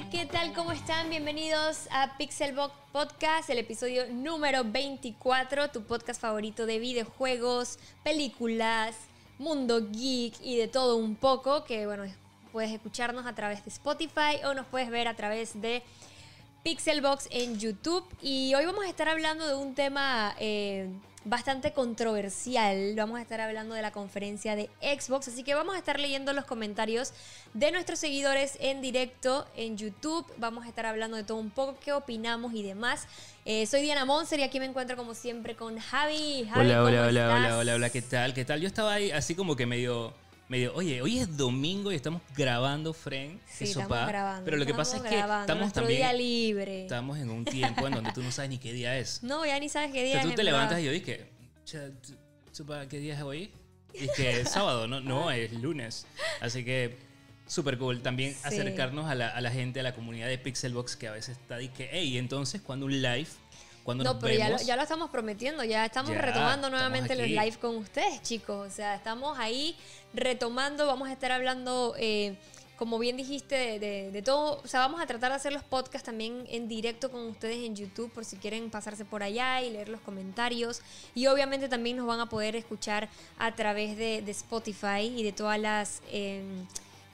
¿qué tal? ¿Cómo están? Bienvenidos a Pixelbox Podcast, el episodio número 24, tu podcast favorito de videojuegos, películas, mundo geek y de todo un poco, que bueno, puedes escucharnos a través de Spotify o nos puedes ver a través de Pixelbox en YouTube. Y hoy vamos a estar hablando de un tema... Eh, bastante controversial. Vamos a estar hablando de la conferencia de Xbox, así que vamos a estar leyendo los comentarios de nuestros seguidores en directo en YouTube. Vamos a estar hablando de todo un poco, qué opinamos y demás. Eh, soy Diana Monser y aquí me encuentro como siempre con Javi. hola, hola, hola, hola, hola, hola, ¿qué tal? ¿Qué tal? Yo estaba ahí así como que medio medio, oye, hoy es domingo y estamos grabando. Sí, estamos grabando. Pero lo que pasa es que estamos también. día libre. Estamos en un tiempo en donde tú no sabes ni qué día es. No, ya ni sabes qué día es. tú te levantas y yo dije, ¿qué día es hoy? Y que es sábado, no, no, es lunes. Así que súper cool. También acercarnos a la, a la, gente, a la comunidad de Pixelbox que a veces está y que, hey, entonces cuando un live no, pero ya, lo, ya, lo, estamos prometiendo, ya estamos retomando nuevamente los live con ustedes, chicos. O sea, estamos ahí retomando, vamos a estar hablando, eh, como bien dijiste, de, todo. O sea, vamos a tratar de hacer los podcasts también en directo con ustedes en YouTube, por si quieren pasarse por allá y leer los comentarios. Y obviamente también nos van a poder escuchar a través de, Spotify y de todas las... Eh,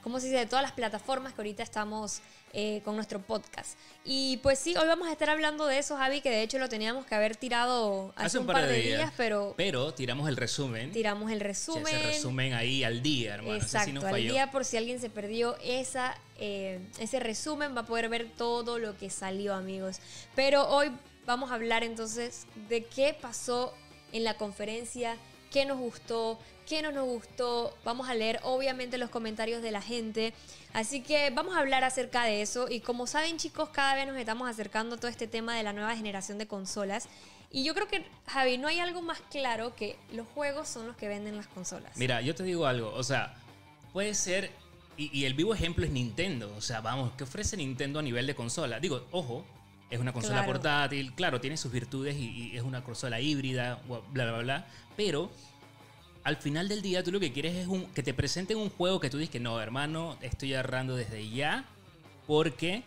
¿cómo se dice? De todas las plataformas que ahorita estamos eh, con nuestro podcast. Y pues sí, hoy vamos a estar hablando de eso, Javi, que de hecho lo teníamos que haber tirado hace, un par, de, días, pero... Pero tiramos el resumen. Tiramos el resumen. ese resumen ahí al día, hermano. Exacto, al día por si alguien se perdió esa, eh, ese resumen, va a poder ver todo lo que salió, amigos. Pero hoy vamos a hablar entonces de qué pasó en la conferencia qué nos gustó, qué no nos gustó. Vamos a leer obviamente los comentarios de la gente. Así que vamos a hablar acerca de eso. Y como saben chicos, cada vez nos estamos acercando a todo este tema de la nueva generación de consolas. Y yo creo que, Javi, no hay algo más claro que los juegos son los que venden las consolas. Mira, yo te digo algo. O sea, puede ser... Y, el vivo ejemplo es Nintendo. O sea, vamos, ¿qué ofrece Nintendo a nivel de consola? Digo, ojo, es una consola portátil, claro, tiene sus virtudes y, es una consola híbrida, bla, bla, bla, pero al final del día tú lo que quieres es un, que te presenten un juego que tú dices que no, hermano, estoy agarrando desde ya, porque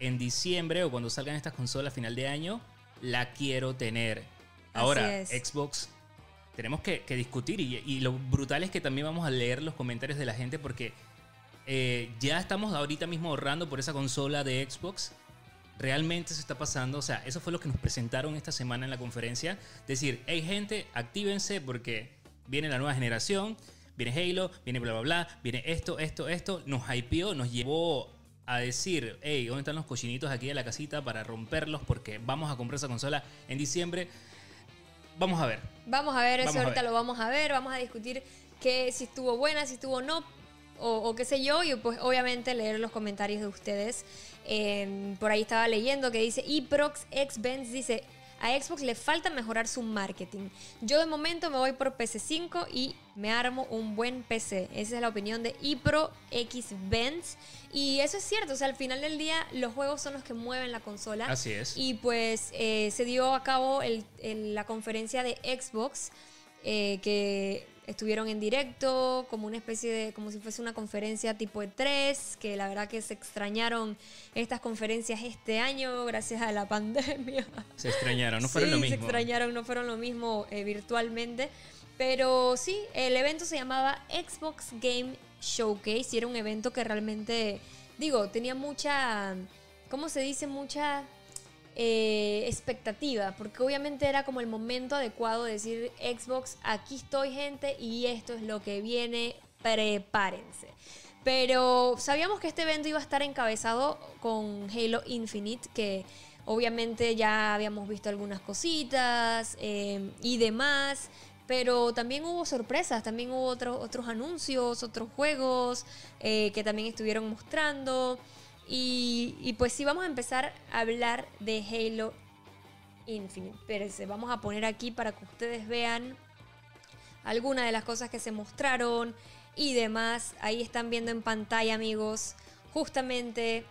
en diciembre o cuando salgan estas consolas a final de año, la quiero tener. Ahora, Xbox, tenemos que, discutir y, lo brutal es que también vamos a leer los comentarios de la gente porque eh, ya estamos ahorita mismo ahorrando por esa consola de Xbox realmente se está pasando. O sea, eso fue lo que nos presentaron esta semana en la conferencia. Decir, hey gente, actívense porque viene la nueva generación, viene Halo, viene bla, bla, bla, viene esto, esto, esto. Nos hypeó, nos llevó a decir, hey, ¿dónde están los cochinitos aquí de la casita para romperlos? Porque vamos a comprar esa consola en diciembre. Vamos a ver. Vamos a ver, eso ahorita lo vamos a ver, vamos a discutir que si estuvo buena, si estuvo no, o, qué sé yo, y pues obviamente leer los comentarios de ustedes. Em, por ahí estaba leyendo que dice, Prox X Benz dice, a Xbox le falta mejorar su marketing. Yo de momento me voy por PC5 y me armo un buen PC. Esa es la opinión de ePro X Benz. Y eso es cierto, o sea, al final del día los juegos son los que mueven la consola. Así es. Y pues eh, se dio a cabo la conferencia de Xbox. Eh, que estuvieron en directo, como una especie de, como si fuese una conferencia tipo E3, que la verdad que se extrañaron estas conferencias este año gracias a la pandemia. Se extrañaron, no fueron lo mismo. Se extrañaron, no fueron lo mismo eh, virtualmente. Pero sí, el evento se llamaba Xbox Game Showcase y era un evento que realmente, digo, tenía mucha, ¿cómo se dice? Mucha eh, expectativa, porque obviamente era como el momento adecuado de decir Xbox, aquí estoy gente y esto es lo que viene, prepárense. Pero sabíamos que este evento iba a estar encabezado con Halo Infinite, que obviamente ya habíamos visto algunas cositas eh, y demás. Pero también hubo sorpresas, también hubo otros otros anuncios, otros juegos eh, que también estuvieron mostrando. Y, pues sí, vamos a empezar a hablar de Halo Infinite. Espérense, vamos a poner aquí para que ustedes vean algunas de las cosas que se mostraron y demás. Ahí están viendo en pantalla, amigos, justamente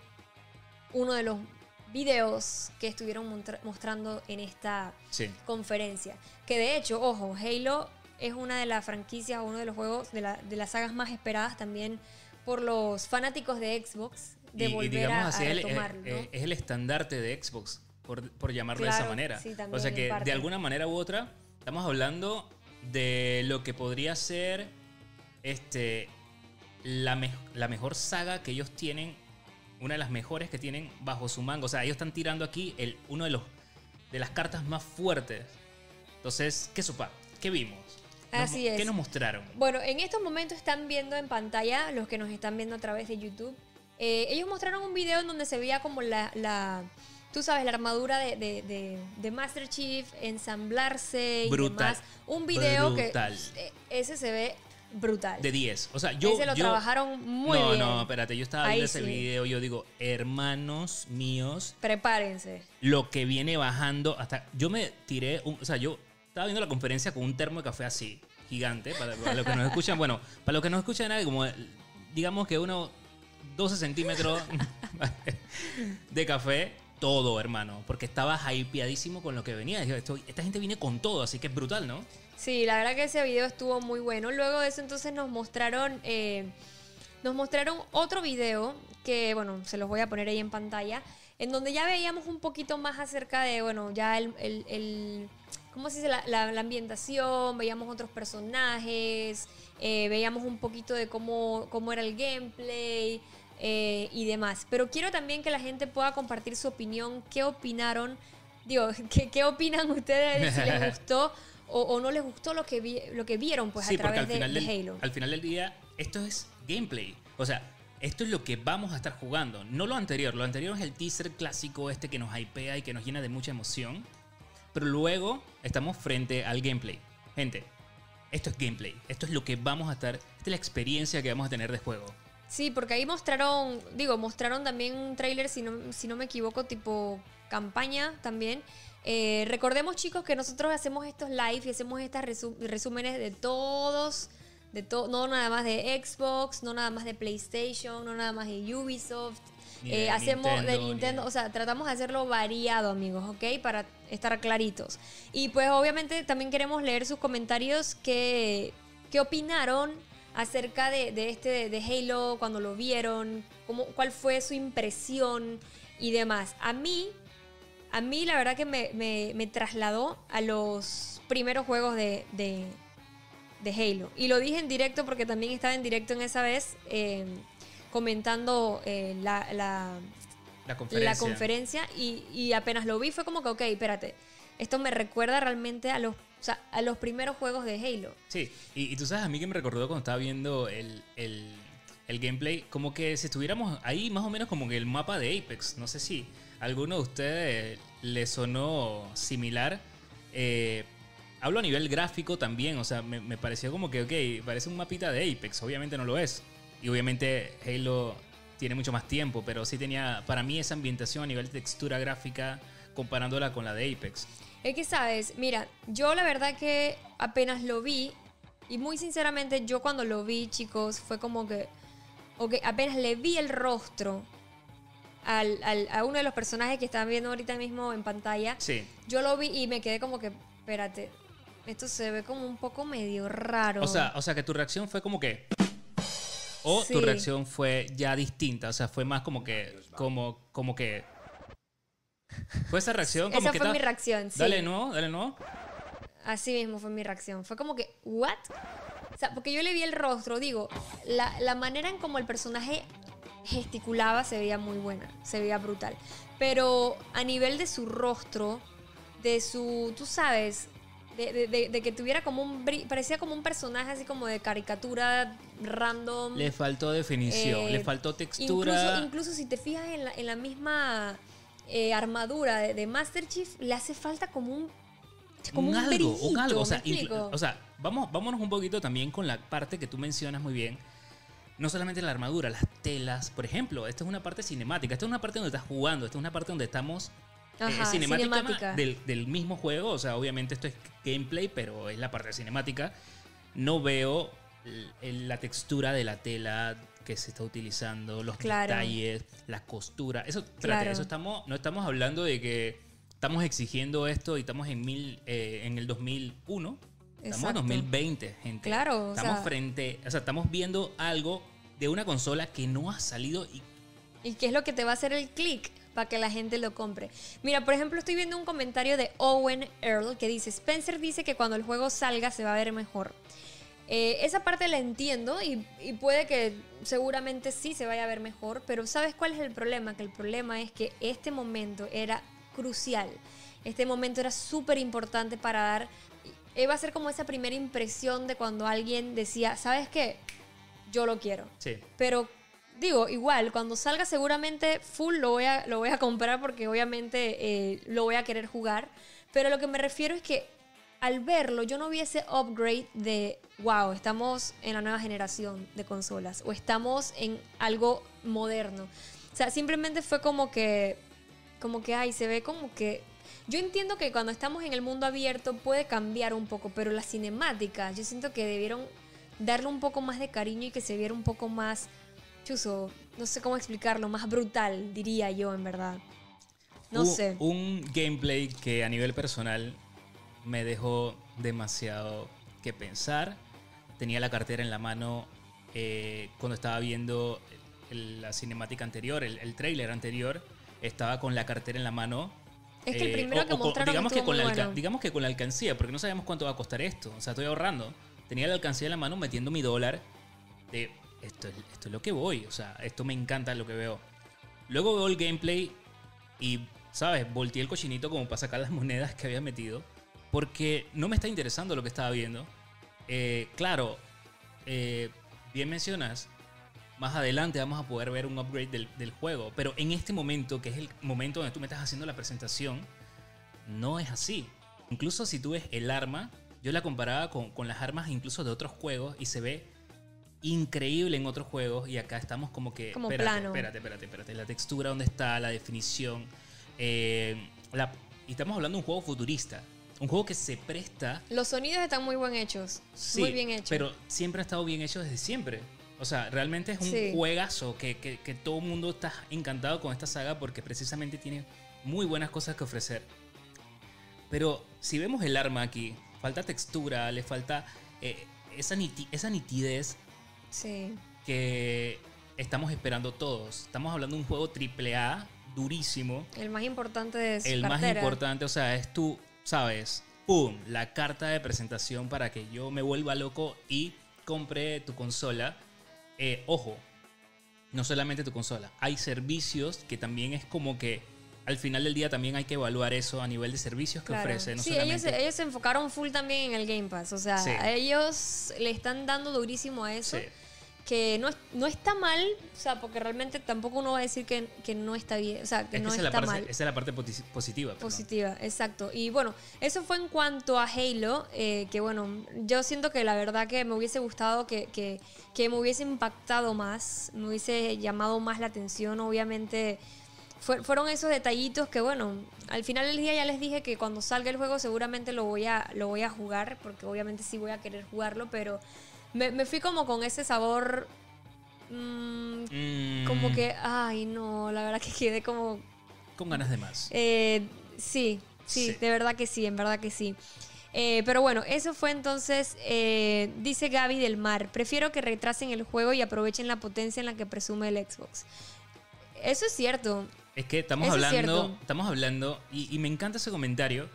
uno de los videos que estuvieron mostrando en esta conferencia. Que de hecho, ojo, Halo es una de las franquicias, uno de los juegos, de, de las sagas más esperadas también por los fanáticos de Xbox de Y- digamos a, así, a el- retomarlo, eh, ¿no? eh, es el estandarte de Xbox, por, por llamarlo de esa manera. sí, o sea que de alguna manera u otra estamos hablando de lo que podría ser este, la, me- la mejor saga que ellos tienen, una de las mejores que tienen bajo su manga. O sea, ellos están tirando aquí el, uno de, los, de las cartas más fuertes. Entonces, ¿qué sopa? ¿Qué vimos? Nos- Así es. ¿Qué nos mostraron? Bueno, en estos momentos están viendo en pantalla, los que nos están viendo a través de YouTube, eh, ellos mostraron un video en donde se veía como la, la- tú sabes, la armadura de, de- de- de Master Chief, ensamblarse y demás. Un video Brutal. que eh, ese se ve brutal. De 10. O sea, yo. ese lo yo- trabajaron muy no, bien. no, espérate, yo estaba Ahí viendo ese video, yo digo, hermanos míos, Prepárense. lo que viene bajando hasta... Yo me tiré, un- o sea, yo estaba viendo la conferencia con un termo de café así, gigante, para, para los que nos escuchan, bueno, para los que nos escuchan, era como, digamos que uno, 12 centímetros de café, todo, hermano, porque estaba hypeadísimo con lo que venía. Dije, esto- esta gente viene con todo, así que es brutal, ¿no? Sí, la verdad que ese video estuvo muy bueno. Luego de eso entonces nos mostraron, eh, nos mostraron otro video que, bueno, se los voy a poner ahí en pantalla, en donde ya veíamos un poquito más acerca de, bueno, ya el, el- ¿cómo se dice? La, la- la ambientación, veíamos otros personajes, eh, veíamos un poquito de cómo, cómo era el gameplay eh, y demás. Pero quiero también que la gente pueda compartir su opinión, qué opinaron, digo, qué, qué opinan ustedes, si les gustó o, o no les gustó lo que, vi- lo que vieron pues sí, a través al final, de, de del, Halo. al final del día, esto es gameplay. O sea, esto es lo que vamos a estar jugando. No lo anterior. Lo anterior es el teaser clásico este que nos hypea y que nos llena de mucha emoción. Pero luego estamos frente al gameplay. Gente, esto es gameplay. Esto es lo que vamos a estar. Esta es la experiencia que vamos a tener de juego. Sí, porque ahí mostraron, digo, mostraron también un tráiler, si no, si no me equivoco, tipo campaña también. Eh, recordemos, chicos, que nosotros hacemos estos live y hacemos estos resu- resúmenes de todos, de to- no nada más de Xbox, no nada más de PlayStation, no nada más de Ubisoft. Ni Eh, de hacemos de Nintendo, o sea, tratamos de hacerlo variado, amigos, ¿ok? Para estar claritos. Y pues obviamente también queremos leer sus comentarios que, que opinaron acerca de, de este de, de Halo, cuando lo vieron, cómo, cuál fue su impresión y demás. A mí, a mí la verdad que me, me- me trasladó a los primeros juegos de, de, Halo. Y lo dije en directo porque también estaba en directo en esa vez eh, comentando eh, la, la, La conferencia. la conferencia y, y apenas lo vi fue como que, ok, espérate, esto me recuerda realmente a los, o sea, a los primeros juegos de Halo. Sí, y, y tú sabes a mí que me recordó cuando estaba viendo el, el- el gameplay, como que si estuviéramos ahí más o menos como que el mapa de Apex. No sé si alguno de ustedes le sonó similar. Eh, hablo a nivel gráfico también, o sea, me, me pareció como que, ok, parece un mapita de Apex, obviamente no lo es. Y obviamente Halo tiene mucho más tiempo, pero sí tenía para mí esa ambientación a nivel textura gráfica comparándola con la de Apex. Es que, sabes, mira, yo la verdad que apenas lo vi, y muy sinceramente, yo cuando lo vi, chicos, fue como que, ok, apenas le vi el rostro al, al- a uno de los personajes que están viendo ahorita mismo en pantalla, Sí. yo lo vi y me quedé como que, espérate, esto se ve como un poco medio raro. O sea, o sea, que tu reacción fue como que. O Sí. tu reacción fue ya distinta. O sea, fue más como que. Como, como que. Fue esa reacción como esa que. fue ta- mi reacción, sí. Dale no, dale no. Así mismo fue mi reacción. Fue como que, ¿what? O sea, porque yo le vi el rostro, digo, la, la manera en como el personaje gesticulaba se veía muy buena, se veía brutal. Pero a nivel de su rostro, de su, tú sabes, de, de- de- de que tuviera como un, bri- parecía como un personaje así como de caricatura random. Le faltó definición, Eh, le faltó textura. Incluso, incluso si te fijas en la, en la misma eh, armadura de, de Master Chief, le hace falta como un, como un, algo, un algo. O ¿me sea, o vamos, vámonos un poquito también con la parte que tú mencionas muy bien. No solamente la armadura, las telas. Por ejemplo, esta es una parte cinemática. Esta es una parte donde estás jugando. Esta es una parte donde estamos eh, Ajá, cinemática, cinemática. Del, del mismo juego. O sea, obviamente esto es gameplay, pero es la parte cinemática. No veo la textura de la tela que se está utilizando, los Claro. detalles, la costura. Eso, espérate, Claro. eso estamos, no estamos hablando de que estamos exigiendo esto y estamos en, mil, eh, en el 2001. Estamos Exacto. en 2020, gente. Claro, o Estamos sea- frente, o sea, estamos viendo algo de una consola que no ha salido y... ¿Y qué es lo que te va a hacer el clic? para que la gente lo compre. Mira, por ejemplo, estoy viendo un comentario de Owen Earl que dice, Spencer dice que cuando el juego salga se va a ver mejor. Eh, esa parte la entiendo y, y, puede que seguramente sí se vaya a ver mejor, pero ¿sabes cuál es el problema? Que el problema es que este momento era crucial. Este momento era súper importante para dar... Iba a ser como esa primera impresión de cuando alguien decía, ¿sabes qué? Yo lo quiero. Sí. Pero digo, igual, cuando salga seguramente full lo voy a, lo voy a comprar porque obviamente eh, lo voy a querer jugar. Pero lo que me refiero es que al verlo yo no vi ese upgrade de, wow, estamos en la nueva generación de consolas o estamos en algo moderno. O sea, simplemente fue como que, como que, ay, se ve como que... Yo entiendo que cuando estamos en el mundo abierto puede cambiar un poco, pero la cinemática, yo siento que debieron darle un poco más de cariño y que se viera un poco más chuso, no sé cómo explicarlo, más brutal, diría yo, en verdad. No sé. Un gameplay que a nivel personal me dejó demasiado que pensar. Tenía la cartera en la mano eh, cuando estaba viendo la cinemática anterior, el, el trailer anterior. Estaba con la cartera en la mano. Es que el eh, primero que mostraron digamos, que con la digamos que con la alcancía, porque no sabemos cuánto va a costar esto. O sea, estoy ahorrando. Tenía la alcancía en la mano metiendo mi dólar de esto es, esto es lo que voy, o sea, esto me encanta lo que veo. Luego veo el gameplay y, ¿sabes? Volteé el cochinito como para sacar las monedas que había metido, porque no me está interesando lo que estaba viendo. Eh, claro, eh, bien mencionas, más adelante vamos a poder ver un upgrade del, del, juego, pero en este momento, que es el momento donde tú me estás haciendo la presentación, no es así. Incluso si tú ves el arma, yo la comparaba con, con las armas incluso de otros juegos y se ve increíble en otros juegos y acá estamos como que... Como espérate, plano. Espérate, espérate, espérate. La textura, ¿dónde está? La definición. Eh, la, y estamos hablando de un juego futurista. Un juego que se presta... Los sonidos están muy buen hechos. Sí, muy bien hechos. Pero siempre ha estado bien hecho desde siempre. O sea, realmente es un Sí. juegazo que, que, que todo el mundo está encantado con esta saga porque precisamente tiene muy buenas cosas que ofrecer. Pero si vemos el arma aquí, falta textura, le falta eh, esa, niti- esa nitidez Sí. que estamos esperando todos. Estamos hablando de un juego triple A durísimo, El más importante de su el más importante, o sea, es tú, sabes, pum, la carta de presentación para que yo me vuelva loco y compre tu consola. Eh, ojo, no solamente tu consola, hay servicios que también es como que al final del día también hay que evaluar eso a nivel de servicios que Claro. ofrece, no sí, ellos, solamente ellos se enfocaron full también en el Game Pass. O sea, Sí. a ellos le están dando durísimo a eso. Sí. Que no, no está mal, o sea, porque realmente tampoco uno va a decir que, que no está bien, o sea, que Es que no esa, está parte, mal. esa es la parte posi- positiva. perdón. Positiva, exacto. Y bueno, eso fue en cuanto a Halo, eh, que bueno, yo siento que la verdad que me hubiese gustado que, que, que me hubiese impactado más, me hubiese llamado más la atención, obviamente. fue- fueron esos detallitos que bueno, al final del día ya les dije que cuando salga el juego seguramente lo voy a, lo voy a jugar, porque obviamente sí voy a querer jugarlo, pero me, me fui como con ese sabor... mm, Mm, como que, ay no, la verdad que quedé como Con ganas de más. eh, sí, sí, Sí. de verdad que sí, en verdad que sí. Eh, pero bueno, eso fue entonces, eh, dice Gaby del Mar, prefiero que retrasen el juego y aprovechen la potencia en la que presume el Xbox. Eso es cierto. Es que estamos Eso hablando, estamos hablando, y, y me encanta ese comentario,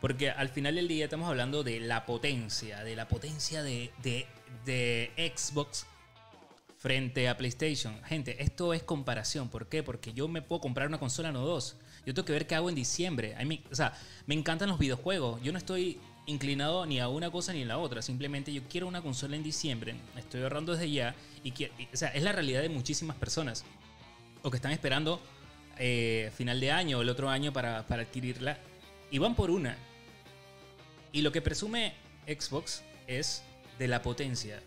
porque al final del día estamos hablando de la potencia, de la potencia de, de- de Xbox frente a PlayStation. Gente, esto es comparación. ¿Por qué? Porque yo me puedo comprar una consola, no dos. Yo tengo que ver qué hago en diciembre. O sea, me encantan los videojuegos. Yo no estoy inclinado ni a una cosa ni a la otra. Simplemente yo quiero una consola en diciembre. Estoy ahorrando desde ya. Y, quiero- o sea, es la realidad de muchísimas personas. O que están esperando eh, final de año o el otro año para, para adquirirla. Y van por una. Y lo que presume Xbox es de la potencia.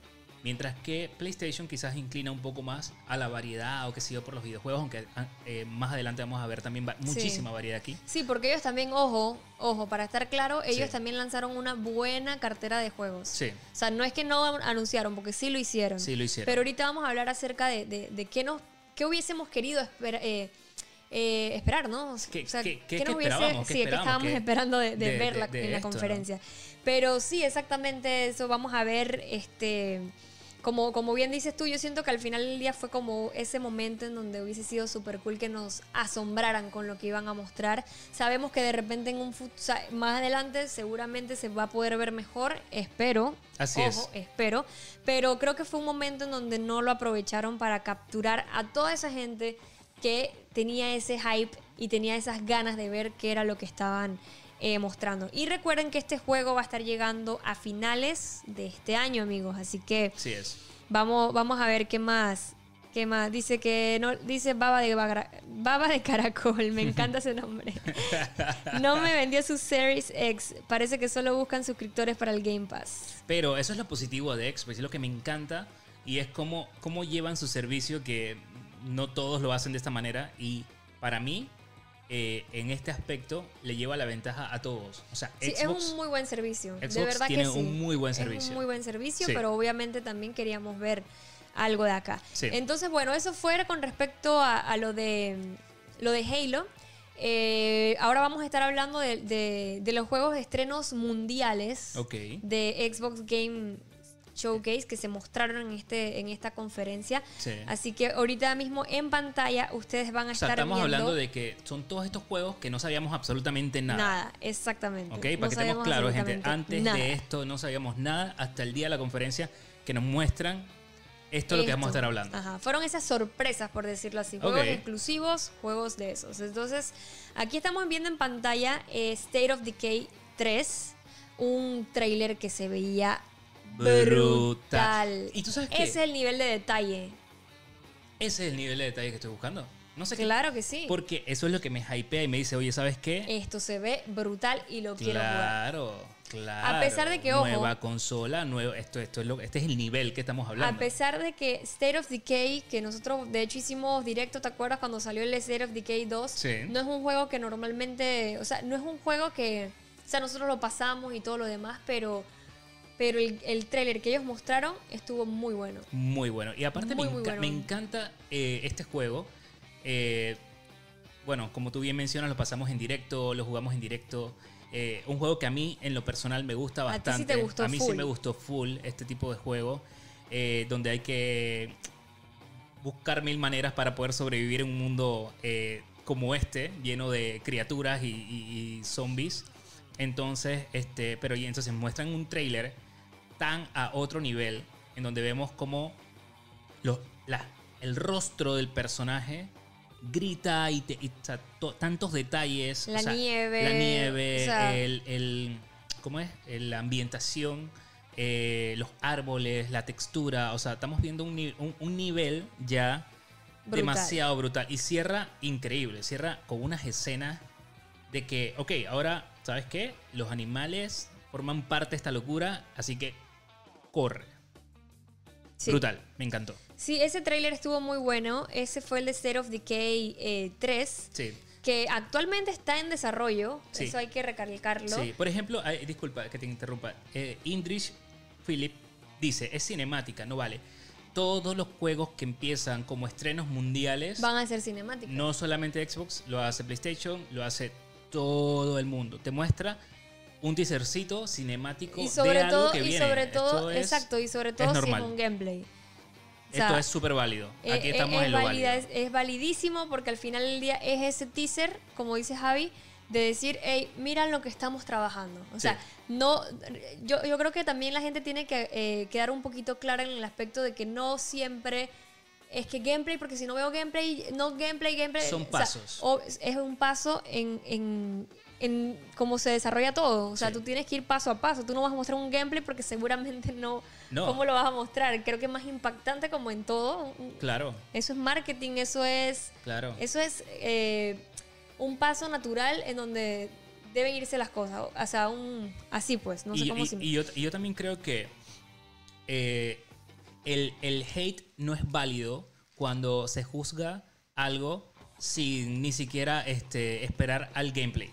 Mientras que PlayStation quizás inclina un poco más a la variedad o que yo por los videojuegos, aunque ah, eh, más adelante vamos a ver también va- muchísima variedad aquí. Sí, porque ellos también, ojo, ojo, para estar claro, ellos Sí. también lanzaron una buena cartera de juegos. Sí, O sea, no es que no anunciaron, porque sí lo hicieron. sí lo hicieron. Pero ahorita vamos a hablar acerca de, de, de qué, nos, qué hubiésemos querido espera- eh, eh, esperar, ¿no? O ¿Qué- sea, qué- qué- nos hubiese- sí, que esperábamos? estábamos ¿Qué- esperando de, de en la esto, ¿no? conferencia. Pero sí, exactamente eso. Vamos a ver este como, como bien dices tú, yo siento que al final del día fue como ese momento en donde hubiese sido súper cool que nos asombraran con lo que iban a mostrar. Sabemos que de repente en un más adelante seguramente se va a poder ver mejor, espero. Así es. Espero. Pero creo que fue un momento en donde no lo aprovecharon para capturar a toda esa gente que tenía ese hype y tenía esas ganas de ver qué era lo que estaban eh, mostrando. Y recuerden que este juego va a estar llegando a finales de este año, amigos. Así que sí es. Vamos, vamos a ver qué más. ¿Qué más? Dice que no, dice baba de baba de caracol, me encanta ese nombre. No me vendió su Series X, parece que solo buscan suscriptores para el Game Pass. Pero eso es lo positivo de Xbox, es lo que me encanta y es cómo, cómo llevan su servicio que no todos lo hacen de esta manera y para mí eh, en este aspecto le lleva la ventaja a todos. O sea, sí, es un muy buen servicio. de verdad tiene un muy buen servicio. Es un muy buen servicio, pero obviamente también queríamos ver algo de acá. Entonces, bueno, eso fue con respecto a, lo de lo de Halo. Eh, ahora vamos a estar hablando de, los juegos de estrenos mundiales de Xbox Game showcase que se mostraron en, este, en esta conferencia. Así que ahorita mismo en pantalla ustedes van a o sea, estar estamos hablando de que son todos estos juegos que no sabíamos absolutamente nada. Nada, exactamente. Ok, para que estemos claros, gente. Antes de esto no sabíamos nada hasta el día de la conferencia que nos muestran esto es lo que vamos a estar hablando. Ajá, fueron esas sorpresas, por decirlo así. Juegos exclusivos, juegos de esos. Entonces, aquí estamos viendo en pantalla eh, State of Decay 3, un trailer que se veía brutal. ¿Y tú sabes qué? Ese es el nivel de detalle. Ese es el nivel de detalle que estoy buscando. No sé claro que sí. Porque eso es lo que me hypea y me dice, oye, ¿sabes qué? Esto se ve brutal y lo quiero jugar. Claro, claro. A pesar de que, ojo. Nueva consola, nuevo, esto, esto es lo, este es el nivel que estamos hablando. A pesar de que State of Decay, que nosotros de hecho hicimos directo, ¿te acuerdas cuando salió el State of Decay 2? Sí. No es un juego que normalmente, o sea, no es un juego que, o sea, nosotros lo pasamos y todo lo demás, pero pero el, el tráiler que ellos mostraron estuvo muy bueno. Muy bueno. Y aparte me, encanta eh, este juego. Eh, bueno, como tú bien mencionas, lo pasamos en directo, lo jugamos en directo. Eh, un juego que a mí en lo personal me gusta bastante. A, ti sí te gustó a mí sí me gustó full este tipo de juego, donde hay que buscar mil maneras para poder sobrevivir en un mundo como este, lleno de criaturas y, y, zombies. Entonces, este, pero y entonces muestran un trailer tan a otro nivel, en donde vemos como el rostro del personaje grita y, tantos detalles. La nieve. La nieve, el, ¿cómo es? La ambientación, eh, los árboles, la textura. O sea, estamos viendo un, nivel ya demasiado brutal. Y cierra increíble, cierra con unas escenas de que, ok, ahora, ¿sabes qué? Los animales forman parte de esta locura, así que corre. Brutal, me encantó. Sí, ese tráiler estuvo muy bueno. Ese fue el de State of Decay 3. Sí. Que actualmente está en desarrollo. Eso hay que recalcarlo. Sí, por ejemplo, disculpa que te interrumpa. Eh, Indrich Philip dice: es cinemática, no vale. Todos los juegos que empiezan como estrenos mundiales van a ser cinemáticos. No solamente Xbox, lo hace PlayStation, lo hace todo el mundo. Te muestra un teasercito cinemático y sobre de todo, que y sobre todo, exacto, y sobre todo si es un gameplay. Esto es súper válido. Eh, Aquí estamos en lo válido. Es, validísimo porque al final del día es ese teaser, como dice Javi, de decir, hey, miran lo que estamos trabajando. O sea, no, yo, yo creo que también la gente tiene que eh, quedar un poquito clara en el aspecto de que no siempre es que gameplay, porque si no veo gameplay, no gameplay, gameplay. Son pasos. es un paso en en cómo se desarrolla todo. O sea, tú tienes que ir paso a paso. Tú no vas a mostrar un gameplay porque seguramente no, no. ¿Cómo lo vas a mostrar? Creo que es más impactante como en todo. Claro. Eso es marketing, eso es... Claro. Eso es eh, un paso natural en donde deben irse las cosas. O sea, un... Así pues, no sé cómo... Y, yo, y yo también creo que eh, el, el hate no es válido cuando se juzga algo sin ni siquiera este, esperar al gameplay.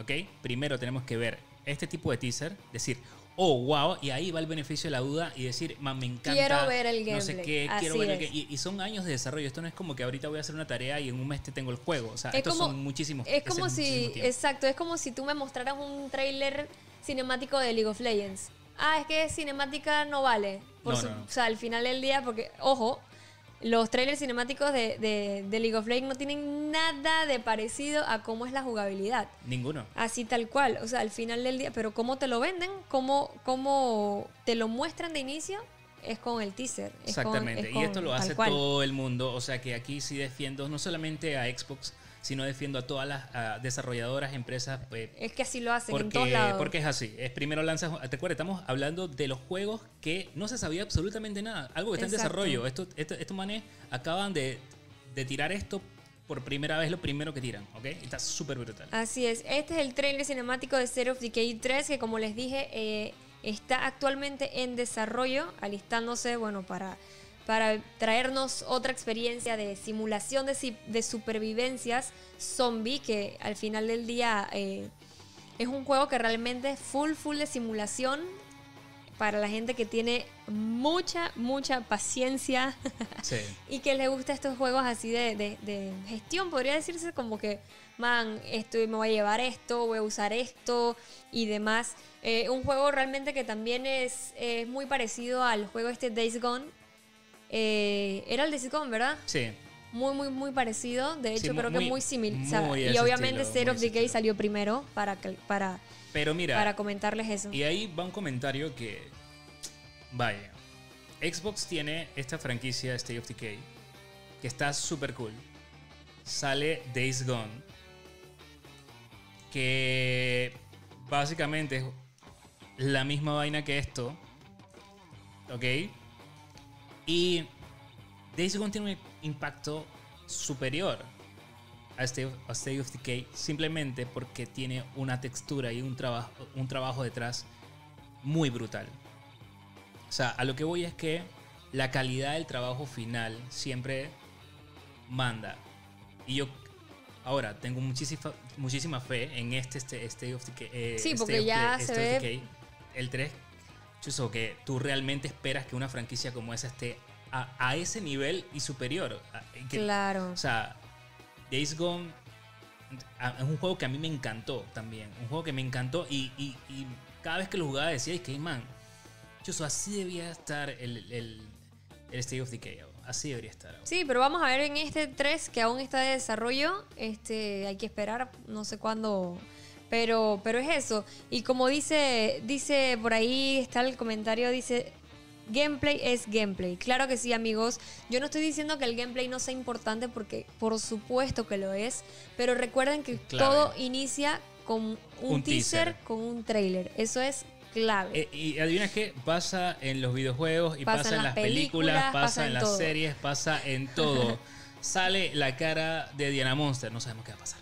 ¿Ok? Primero tenemos que ver este tipo de teaser, decir, oh, wow, y ahí va el beneficio de la duda y decir, man, me encanta. Quiero ver el gameplay. No sé qué, quiero ver el gameplay. Y, son años de desarrollo. Esto no es como que ahorita voy a hacer una tarea y en un mes te tengo el juego. O sea, estos son muchísimos. Es como si, exacto, es como si tú me mostraras un tráiler cinemático de League of Legends. ah, es que cinemática no vale. Por No, su- no, no. O sea, al final del día, porque, ojo, los trailers cinemáticos de, de- de League of Legends no tienen nada de parecido a cómo es la jugabilidad. Ninguno. Así tal cual, o sea, al final del día, pero cómo te lo venden, cómo, cómo te lo muestran de inicio, es con el teaser. es con- Exactamente. es y esto lo hace todo el mundo. O sea que aquí sí defiendo no solamente a Xbox, sino defiendo a todas las ah, desarrolladoras, empresas. eh, Es que así lo hacen en porque, todos lados. porque es así. Es primero lanzas. Te acuerdas, estamos hablando de los juegos que no se sabía absolutamente nada. Algo que está en desarrollo. Esto, esto- estos manes acaban de, de tirar esto por primera vez, lo primero que tiran. ¿Ok? Está súper brutal. Así es, este es el trailer cinemático de State of Decay 3 que como les dije eh, está actualmente en desarrollo, alistándose, bueno, para, para traernos otra experiencia de simulación de, de supervivencias zombie que al final del día eh, es un juego que realmente es full, full de simulación para la gente que tiene mucha, mucha paciencia Sí. y que le gusta estos juegos así de, de- de gestión, podría decirse como que, man, esto me voy a llevar esto, voy a usar esto y demás. Eh, un juego realmente que también es, es muy parecido al juego este Days Gone. Eh, era el Days Gone, ¿verdad? Sí. Muy, muy, muy parecido. De hecho, Sí, creo que muy- muy similar. muy y ese obviamente State muy of Decay salió primero para, para, Pero mira. para comentarles eso. Y ahí va un comentario que. Vaya. Xbox tiene esta franquicia State of Decay. Que está súper cool. Sale Days Gone. Que básicamente es la misma vaina que esto. ¿Ok? Y Days tiene un impacto superior a State of, a State of Decay simplemente porque tiene una textura y un trabajo, un trabajo detrás muy brutal. O sea, a lo que voy es que la calidad del trabajo final siempre manda. Y yo ahora tengo muchísima, muchísima fe en este, este State of Decay. eh, Sí, State porque of ya Play- se State of ve- Decay, el 3. Chuso, que tú realmente esperas que una franquicia como esa esté a, a ese nivel y superior. Que- Claro. o sea, Days Gone es un juego que a mí me encantó también. Un juego que me encantó y, y- y cada vez que lo jugaba decía, que man, chuso, así debía estar el, el, el State of Decay. oh, Así debería estar. oh. Sí, pero vamos a ver en este 3 que aún está de desarrollo. Este, hay que esperar, no sé cuándo. Pero, pero es eso. Y como dice, dice por ahí está el comentario, dice. Gameplay es gameplay. Claro que sí, amigos. Yo no estoy diciendo que el gameplay no sea importante porque por supuesto que lo es. Pero recuerden que Clave. todo inicia con un, Un teaser, teaser. con un trailer. Eso es clave. Eh, y adivina qué pasa en los videojuegos y pasa, en las películas, pasa, en, las series, pasa en todo. Sale la cara de Diana Monster, no sabemos qué va a pasar.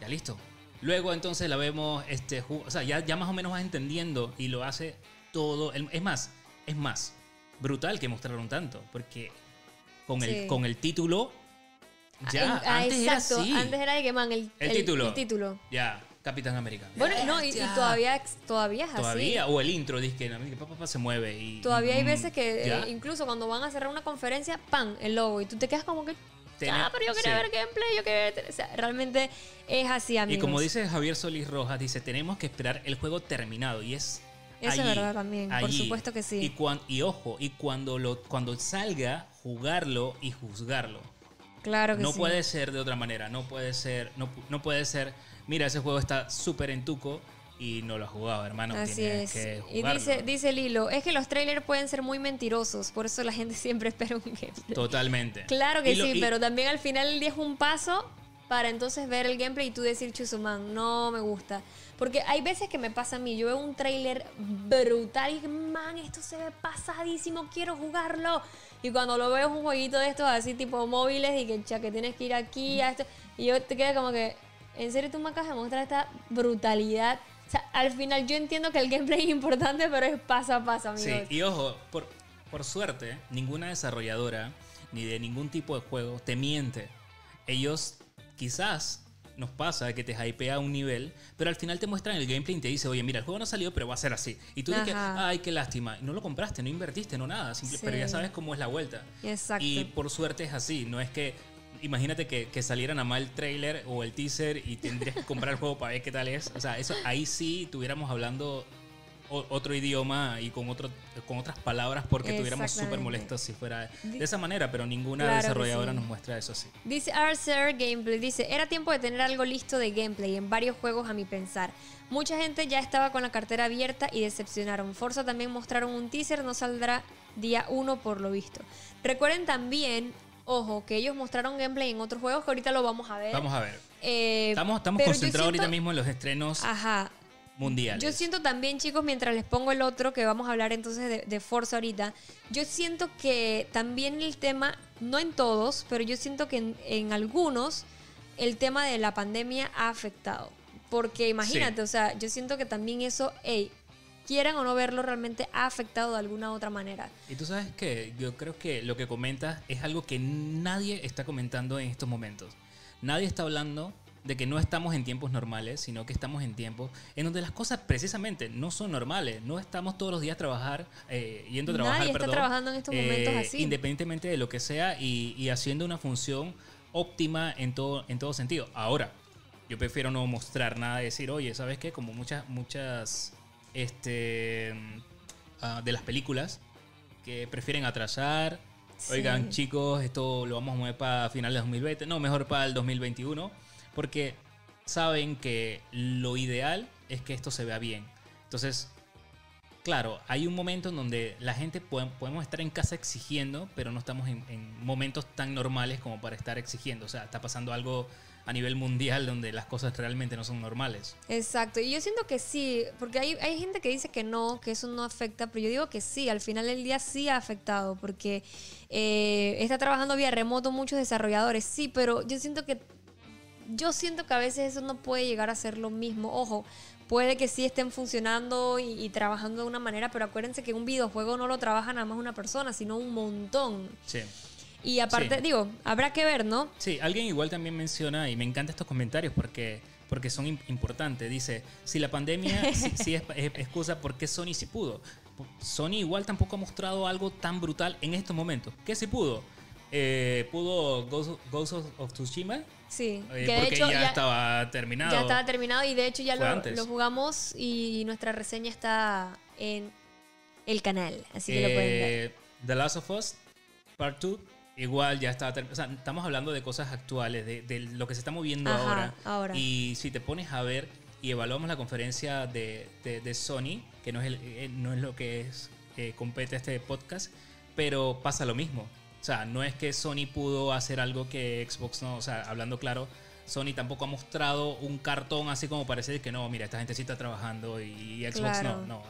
Ya listo. Luego entonces la vemos, este, o sea, ya, ya más o menos vas entendiendo y lo hace todo. el- Es más, es más, brutal que mostraron tanto, porque con, el, con el título, ya, Ah, antes exacto. era así. Antes era de que man, el, El título. el título. Ya, Capitán América. Bueno, no, y, todavía, todavía es así. Todavía, o el intro, dice que papá, papá se mueve y... Todavía hay mm, veces que eh, incluso cuando van a cerrar una conferencia, ¡pam! el logo. Y tú te quedas como que. Ah, pero yo quería sí. ver gameplay, yo quería ver. O sea, realmente es así, Y amigos. como dice Javier Solís Rojas, dice, tenemos que esperar el juego terminado. Y es Eso es verdad también, por supuesto que sí. Y, cuan- y ojo, y cuando, lo, cuando salga, jugarlo y juzgarlo. Claro que No sí. puede ser de otra manera. No puede ser, no puede ser, mira, ese juego está súper en tuco y no lo has jugado, hermano. Así es. que Y dice, dice Lilo, es que los trailers pueden ser muy mentirosos, por eso la gente siempre espera un gameplay. Totalmente. Claro que Y sí, pero también al final el día es un paso para entonces ver el gameplay y tú decir, Chusuman, no me gusta. Porque hay veces que me pasa a mí, yo veo un trailer brutal y man, esto se ve pasadísimo, quiero jugarlo. Y cuando lo veo es un jueguito de estos así tipo móviles y que, cha, que tienes que ir aquí a esto. Y yo te quedo como que, ¿en serio tú me acabas de mostrar esta brutalidad? Sea, al final yo entiendo que el gameplay es importante, pero es paso a paso, amigos. Sí, y ojo, por, por suerte, ninguna desarrolladora ni de ningún tipo de juego te miente. Ellos quizás nos pasa que te hypea a un nivel, pero al final te muestran el gameplay y te dice, oye, mira, el juego no salió, pero va a ser así. Y tú dices, ay, qué lástima. Y no lo compraste, no invertiste, no nada, simple- Sí. pero ya sabes cómo es la vuelta. Exacto. Y por suerte es así, no es que... Imagínate que, que salieran a mal el trailer o el teaser y tendrías que comprar el juego para ver qué tal es. O sea, eso ahí sí estuviéramos hablando otro idioma y con, otro, con otras palabras porque estuviéramos súper molestos si fuera de esa manera, pero ninguna desarrolladora nos muestra eso así. Dice Arcer Gameplay, dice, era tiempo de tener algo listo de gameplay en varios juegos a mi pensar. Mucha gente ya estaba con la cartera abierta y decepcionaron. Forza también mostraron un teaser, no saldrá día 1 por lo visto. Recuerden también, ojo, que ellos mostraron gameplay en otros juegos que ahorita lo vamos a ver. Vamos a ver. Eh, estamos estamos concentrados ahorita mismo en los estrenos. Ajá. Mundiales. Yo siento también, chicos, mientras les pongo el otro, que vamos a hablar entonces de, Forza ahorita, yo siento que también el tema, no en todos, pero yo siento que en, en algunos, el tema de la pandemia ha afectado. Porque imagínate, o sea, yo siento que también eso, hey, quieran o no verlo, realmente ha afectado de alguna otra manera. Y tú sabes que yo creo que lo que comentas es algo que nadie está comentando en estos momentos. Nadie está hablando de que no estamos en tiempos normales, sino que estamos en tiempos en donde las cosas precisamente no son normales. No estamos todos los días trabajar, eh, yendo a trabajar, Nadie está trabajando en estos momentos eh, así. Independientemente de lo que sea y, y, haciendo una función óptima en todo, en todo sentido. Ahora, yo prefiero no mostrar nada, decir, oye, ¿sabes qué? Como muchas, muchas este, ah, de las películas que prefieren atrasar. Oigan, chicos, esto lo vamos a mover para finales de 2020. No, mejor para el 2021. Porque saben que lo ideal es que esto se vea bien. Entonces, claro, hay un momento en donde la gente podemos estar en casa exigiendo, pero no estamos en, en momentos tan normales como para estar exigiendo. O sea, está pasando algo a nivel mundial donde las cosas realmente no son normales. Exacto, y yo siento que sí, porque hay, hay gente que dice que no, que eso no afecta, pero yo digo que sí, al final del día sí ha afectado, porque eh, está trabajando vía remoto muchos desarrolladores, sí, pero yo siento que yo siento que a veces eso no puede llegar a ser lo mismo. Ojo, puede que sí estén funcionando y, y, trabajando de una manera, pero acuérdense que un videojuego no lo trabaja nada más una persona, sino un montón. Sí. Y aparte, digo, habrá que ver, ¿no? Sí, alguien igual también menciona, y me encantan estos comentarios porque, porque son importantes. Dice, si la pandemia sí, es, excusa, ¿por qué Sony sí pudo? Sony igual tampoco ha mostrado algo tan brutal en estos momentos. ¿Qué sí pudo? Eh, ¿Pudo Ghost, of Tsushima? Sí, eh, que de hecho ya, estaba terminado. Ya estaba terminado y de hecho ya lo, lo, jugamos y nuestra reseña está en el canal, así que lo pueden ver. Eh, The Last of Us Part 2 Igual ya está. O sea, estamos hablando de cosas actuales, de, lo que se está moviendo ahora. Y si te pones a ver y evaluamos la conferencia de, de, Sony, que no es, el, eh, no es lo que es, eh, compete este podcast, pero pasa lo mismo. O sea, no es que Sony pudo hacer algo que Xbox no. O sea, hablando claro, Sony tampoco ha mostrado un cartón así como parece que no, mira, esta gente sí está trabajando y Xbox no. No,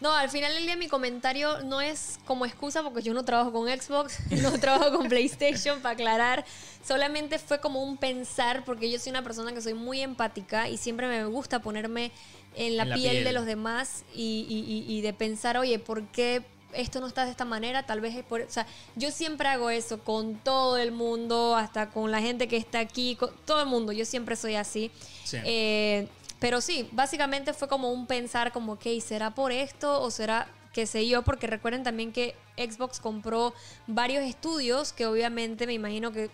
no, al final del día mi comentario no es como excusa porque yo no trabajo con Xbox, no trabajo con PlayStation, para aclarar. Solamente fue como un pensar porque yo soy una persona que soy muy empática y siempre me gusta ponerme en la, piel, de los demás y, de pensar, oye, ¿por qué esto no está de esta manera? Tal vez es por... O sea, yo siempre hago eso con todo el mundo, hasta con la gente que está aquí, con todo el mundo. Yo siempre soy así. Sí. Eh, pero sí, básicamente fue como un pensar como, ok, ¿será por esto o será que sé yo? Porque recuerden también que Xbox compró varios estudios que obviamente me imagino que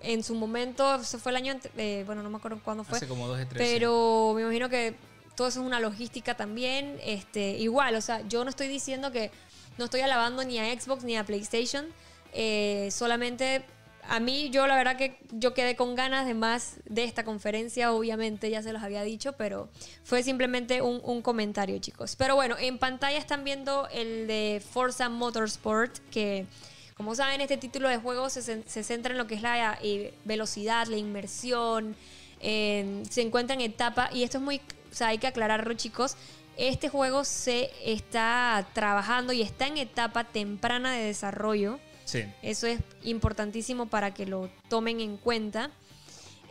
en su momento, eso fue el año, eh, bueno, no me acuerdo cuándo fue. Hace como dos, tres. Pero me imagino que todo eso es una logística también. Este, igual, o sea, yo no estoy diciendo que no estoy alabando ni a Xbox ni a PlayStation. Eh, solamente a mí yo la verdad que yo quedé con ganas de más de esta conferencia, obviamente ya se los había dicho, pero fue simplemente un, comentario chicos. Pero bueno, en pantalla están viendo el de Forza Motorsport, que como saben este título de juego se, centra en lo que es la eh, velocidad, la inmersión, se encuentra en etapa, y esto es muy, sea, hay que aclararlo chicos, este juego se está trabajando y está en etapa temprana de desarrollo. Eso es importantísimo para que lo tomen en cuenta.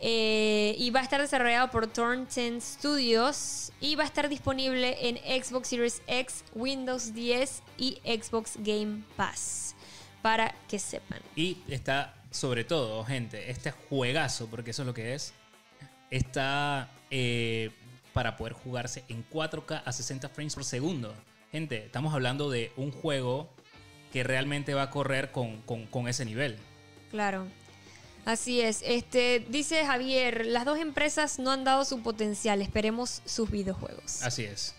Eh, y va a estar desarrollado por Turn 10 Studios y va a estar disponible en Xbox Series X, Windows 10 y Xbox Game Pass. Para que sepan. Y está, sobre todo, gente, este juegazo, porque eso es lo que es, está eh, para poder jugarse en 4K a 60 frames por segundo. Gente, estamos hablando de un juego que realmente va a correr con, ese nivel. Claro. Así es. Este, dice Javier, las dos empresas no han dado su potencial. Esperemos sus videojuegos. Así es.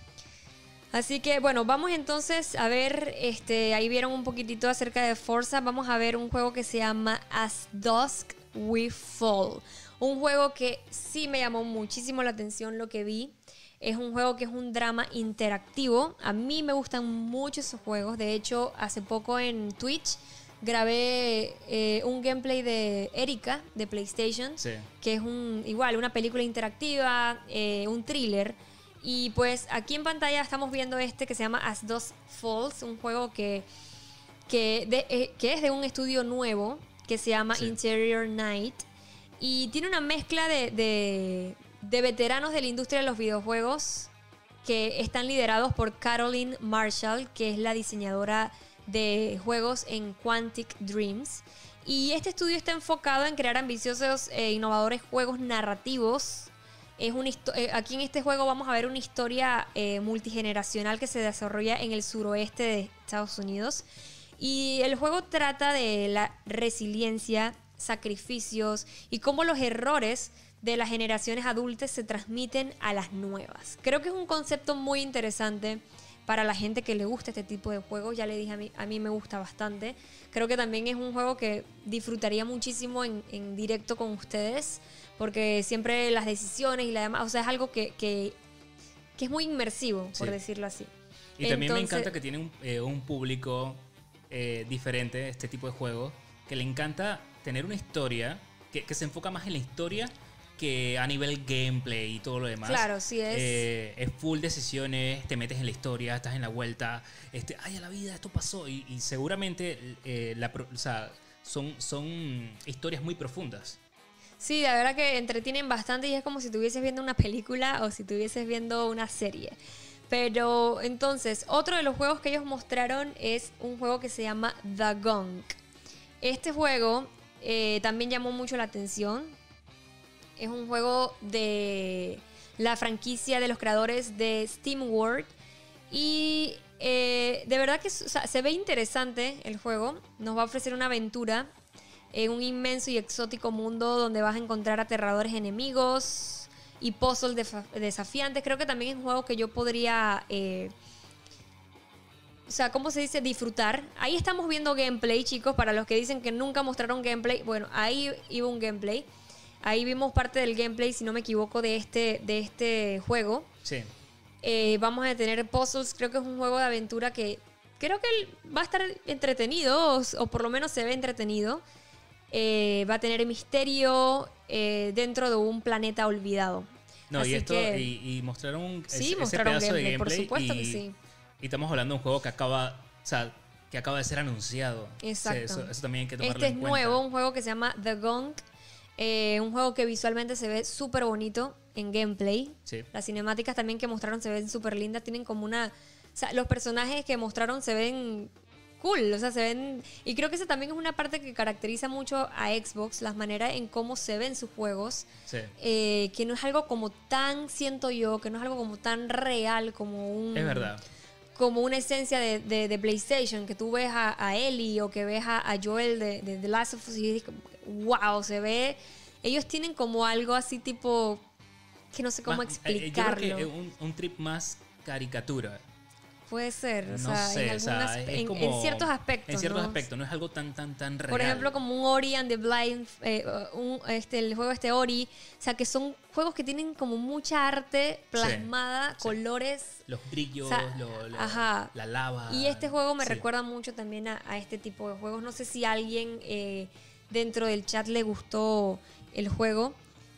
Así que bueno, vamos entonces a ver, este, ahí vieron un poquitito acerca de Forza, vamos a ver un juego que se llama As Dusk We Fall. Un juego que sí me llamó muchísimo la atención lo que vi. Es un juego que es un drama interactivo. A mí me gustan mucho esos juegos. De hecho, hace poco en Twitch grabé eh, un gameplay de Erika de PlayStation, que es un igual una película interactiva, eh, un thriller. Y pues aquí en pantalla estamos viendo este que se llama As Dos Falls, un juego que, que, eh, que es de un estudio nuevo que se llama Interior Night. Y tiene una mezcla de, de, veteranos de la industria de los videojuegos que están liderados por Caroline Marshall, que es la diseñadora de juegos en Quantic Dreams. Y este estudio está enfocado en crear ambiciosos e innovadores juegos narrativos. Es un eh, aquí en este juego vamos a ver una historia eh, multigeneracional que se desarrolla en el suroeste de Estados Unidos. Y el juego trata de la resiliencia, sacrificios y cómo los errores de las generaciones adultas se transmiten a las nuevas. Creo que es un concepto muy interesante para la gente que le gusta este tipo de juegos. Ya le dije a mí, a mí me gusta bastante. Creo que también es un juego que disfrutaría muchísimo en, directo con ustedes, porque siempre las decisiones y la demás, o sea, es algo que, que, es muy inmersivo, por decirlo así. Y también me encanta que tiene un, eh, un público eh, diferente, este tipo de juegos, que le encanta tener una historia que, que se enfoca más en la historia que a nivel gameplay y todo lo demás. Claro, sí es. Eh, es full decisiones, te metes en la historia, estás en la vuelta, este, ay, a la vida, esto pasó. Y, seguramente eh, la, o sea, son, son historias muy profundas. Sí, la verdad que entretienen bastante y es como si estuvieses viendo una película o si estuvieses viendo una serie. Pero entonces, otro de los juegos que ellos mostraron es un juego que se llama The Gunk. Este juego eh, también llamó mucho la atención es un juego de la franquicia de los creadores de SteamWorld. Y eh, de verdad que se ve interesante el juego. Nos va a ofrecer una aventura en un inmenso y exótico mundo donde vas a encontrar aterradores enemigos y puzzles desafiantes. Creo que también es un juego que yo podría... Eh, o sea, ¿cómo se dice? Disfrutar. Ahí estamos viendo gameplay, chicos. Para los que dicen que nunca mostraron gameplay. Bueno, ahí iba un gameplay. Ahí vimos parte del gameplay, si no me equivoco, de este, de este juego. Sí. Eh, vamos a tener puzzles. Creo que es un juego de aventura que creo que va a estar entretenido, o, por lo menos se ve entretenido. Eh, va a tener misterio eh, dentro de un planeta olvidado. No, y esto, y, mostraron un sí, mostraron pedazo gameplay, de gameplay. Por supuesto que sí. Y estamos hablando de un juego que acaba, o sea, que acaba de ser anunciado. Exacto. eso, también hay que tomarlo Este es nuevo, un juego que se llama The Gunk eh, un juego que visualmente se ve súper bonito en gameplay. Las cinemáticas también que mostraron se ven súper lindas. Tienen como una... O sea, los personajes que mostraron se ven cool, o sea, se ven... Y creo que esa también es una parte que caracteriza mucho a Xbox, las maneras en cómo se ven sus juegos. Eh, que no es algo como tan, siento yo, que no es algo como tan real como un... Es verdad como una esencia de, de, PlayStation, que tú ves a, a, Ellie o que ves a, Joel de, de The Last of Us y dices, wow, se ve... Ellos tienen como algo así tipo... que no sé cómo explicarlo. Eh, yo creo que un, un trip más caricatura. Puede ser, o sea, en, ciertos aspectos. En ciertos aspectos, no es algo tan, tan, tan real. Por ejemplo, como un Ori and the Blind, eh, un, este, el juego este Ori, o sea, que son juegos que tienen como mucha arte plasmada, colores. Los brillos, la lava. Y este juego me recuerda mucho también a, este tipo de juegos. No sé si alguien eh, dentro del chat le gustó el juego.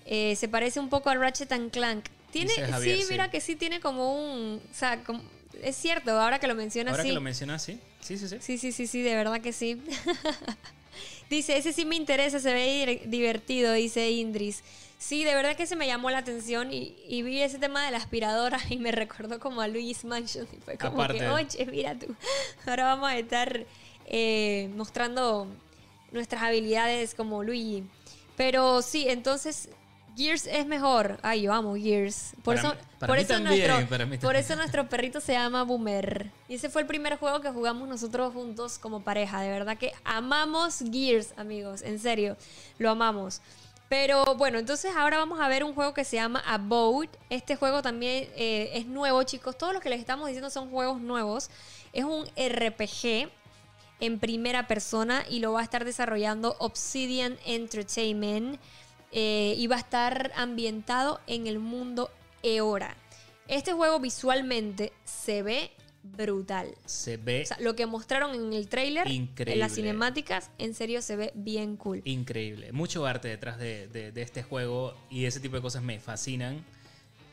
Eh, se parece un poco a Ratchet and Clank. Tiene, sí, mira que sí tiene como un, o sea, como, es cierto, ahora que lo mencionas, Ahora que lo mencionas, sí. Sí, sí, sí. Sí, sí, sí, sí, de verdad que sí. dice, ese sí me interesa, se ve divertido, dice Indris. Sí, de verdad que se me llamó la atención y, vi ese tema de la aspiradora y me recordó como a Luis Mansion. Y fue como que, oye, mira tú, ahora vamos a estar eh, mostrando nuestras habilidades como Luigi. Pero sí, entonces Gears es mejor. Ay, yo amo Gears. Por eso, por, eso nuestro, por eso nuestro perrito se llama Boomer. Y ese fue el primer juego que jugamos nosotros juntos como pareja. De verdad que amamos Gears, amigos. En serio, lo amamos. Pero bueno, entonces ahora vamos a ver un juego que se llama Abode. Este juego también eh, es nuevo, chicos. Todos los que les estamos diciendo son juegos nuevos. Es un RPG en primera persona y lo va a estar desarrollando Obsidian Entertainment eh, y va a estar ambientado en el mundo Eora. Este juego visualmente se ve brutal. Se ve O sea, lo que mostraron en el trailer, en las cinemáticas, en serio se ve bien cool. increíble. Mucho arte detrás de, de- de este juego y ese tipo de cosas me fascinan.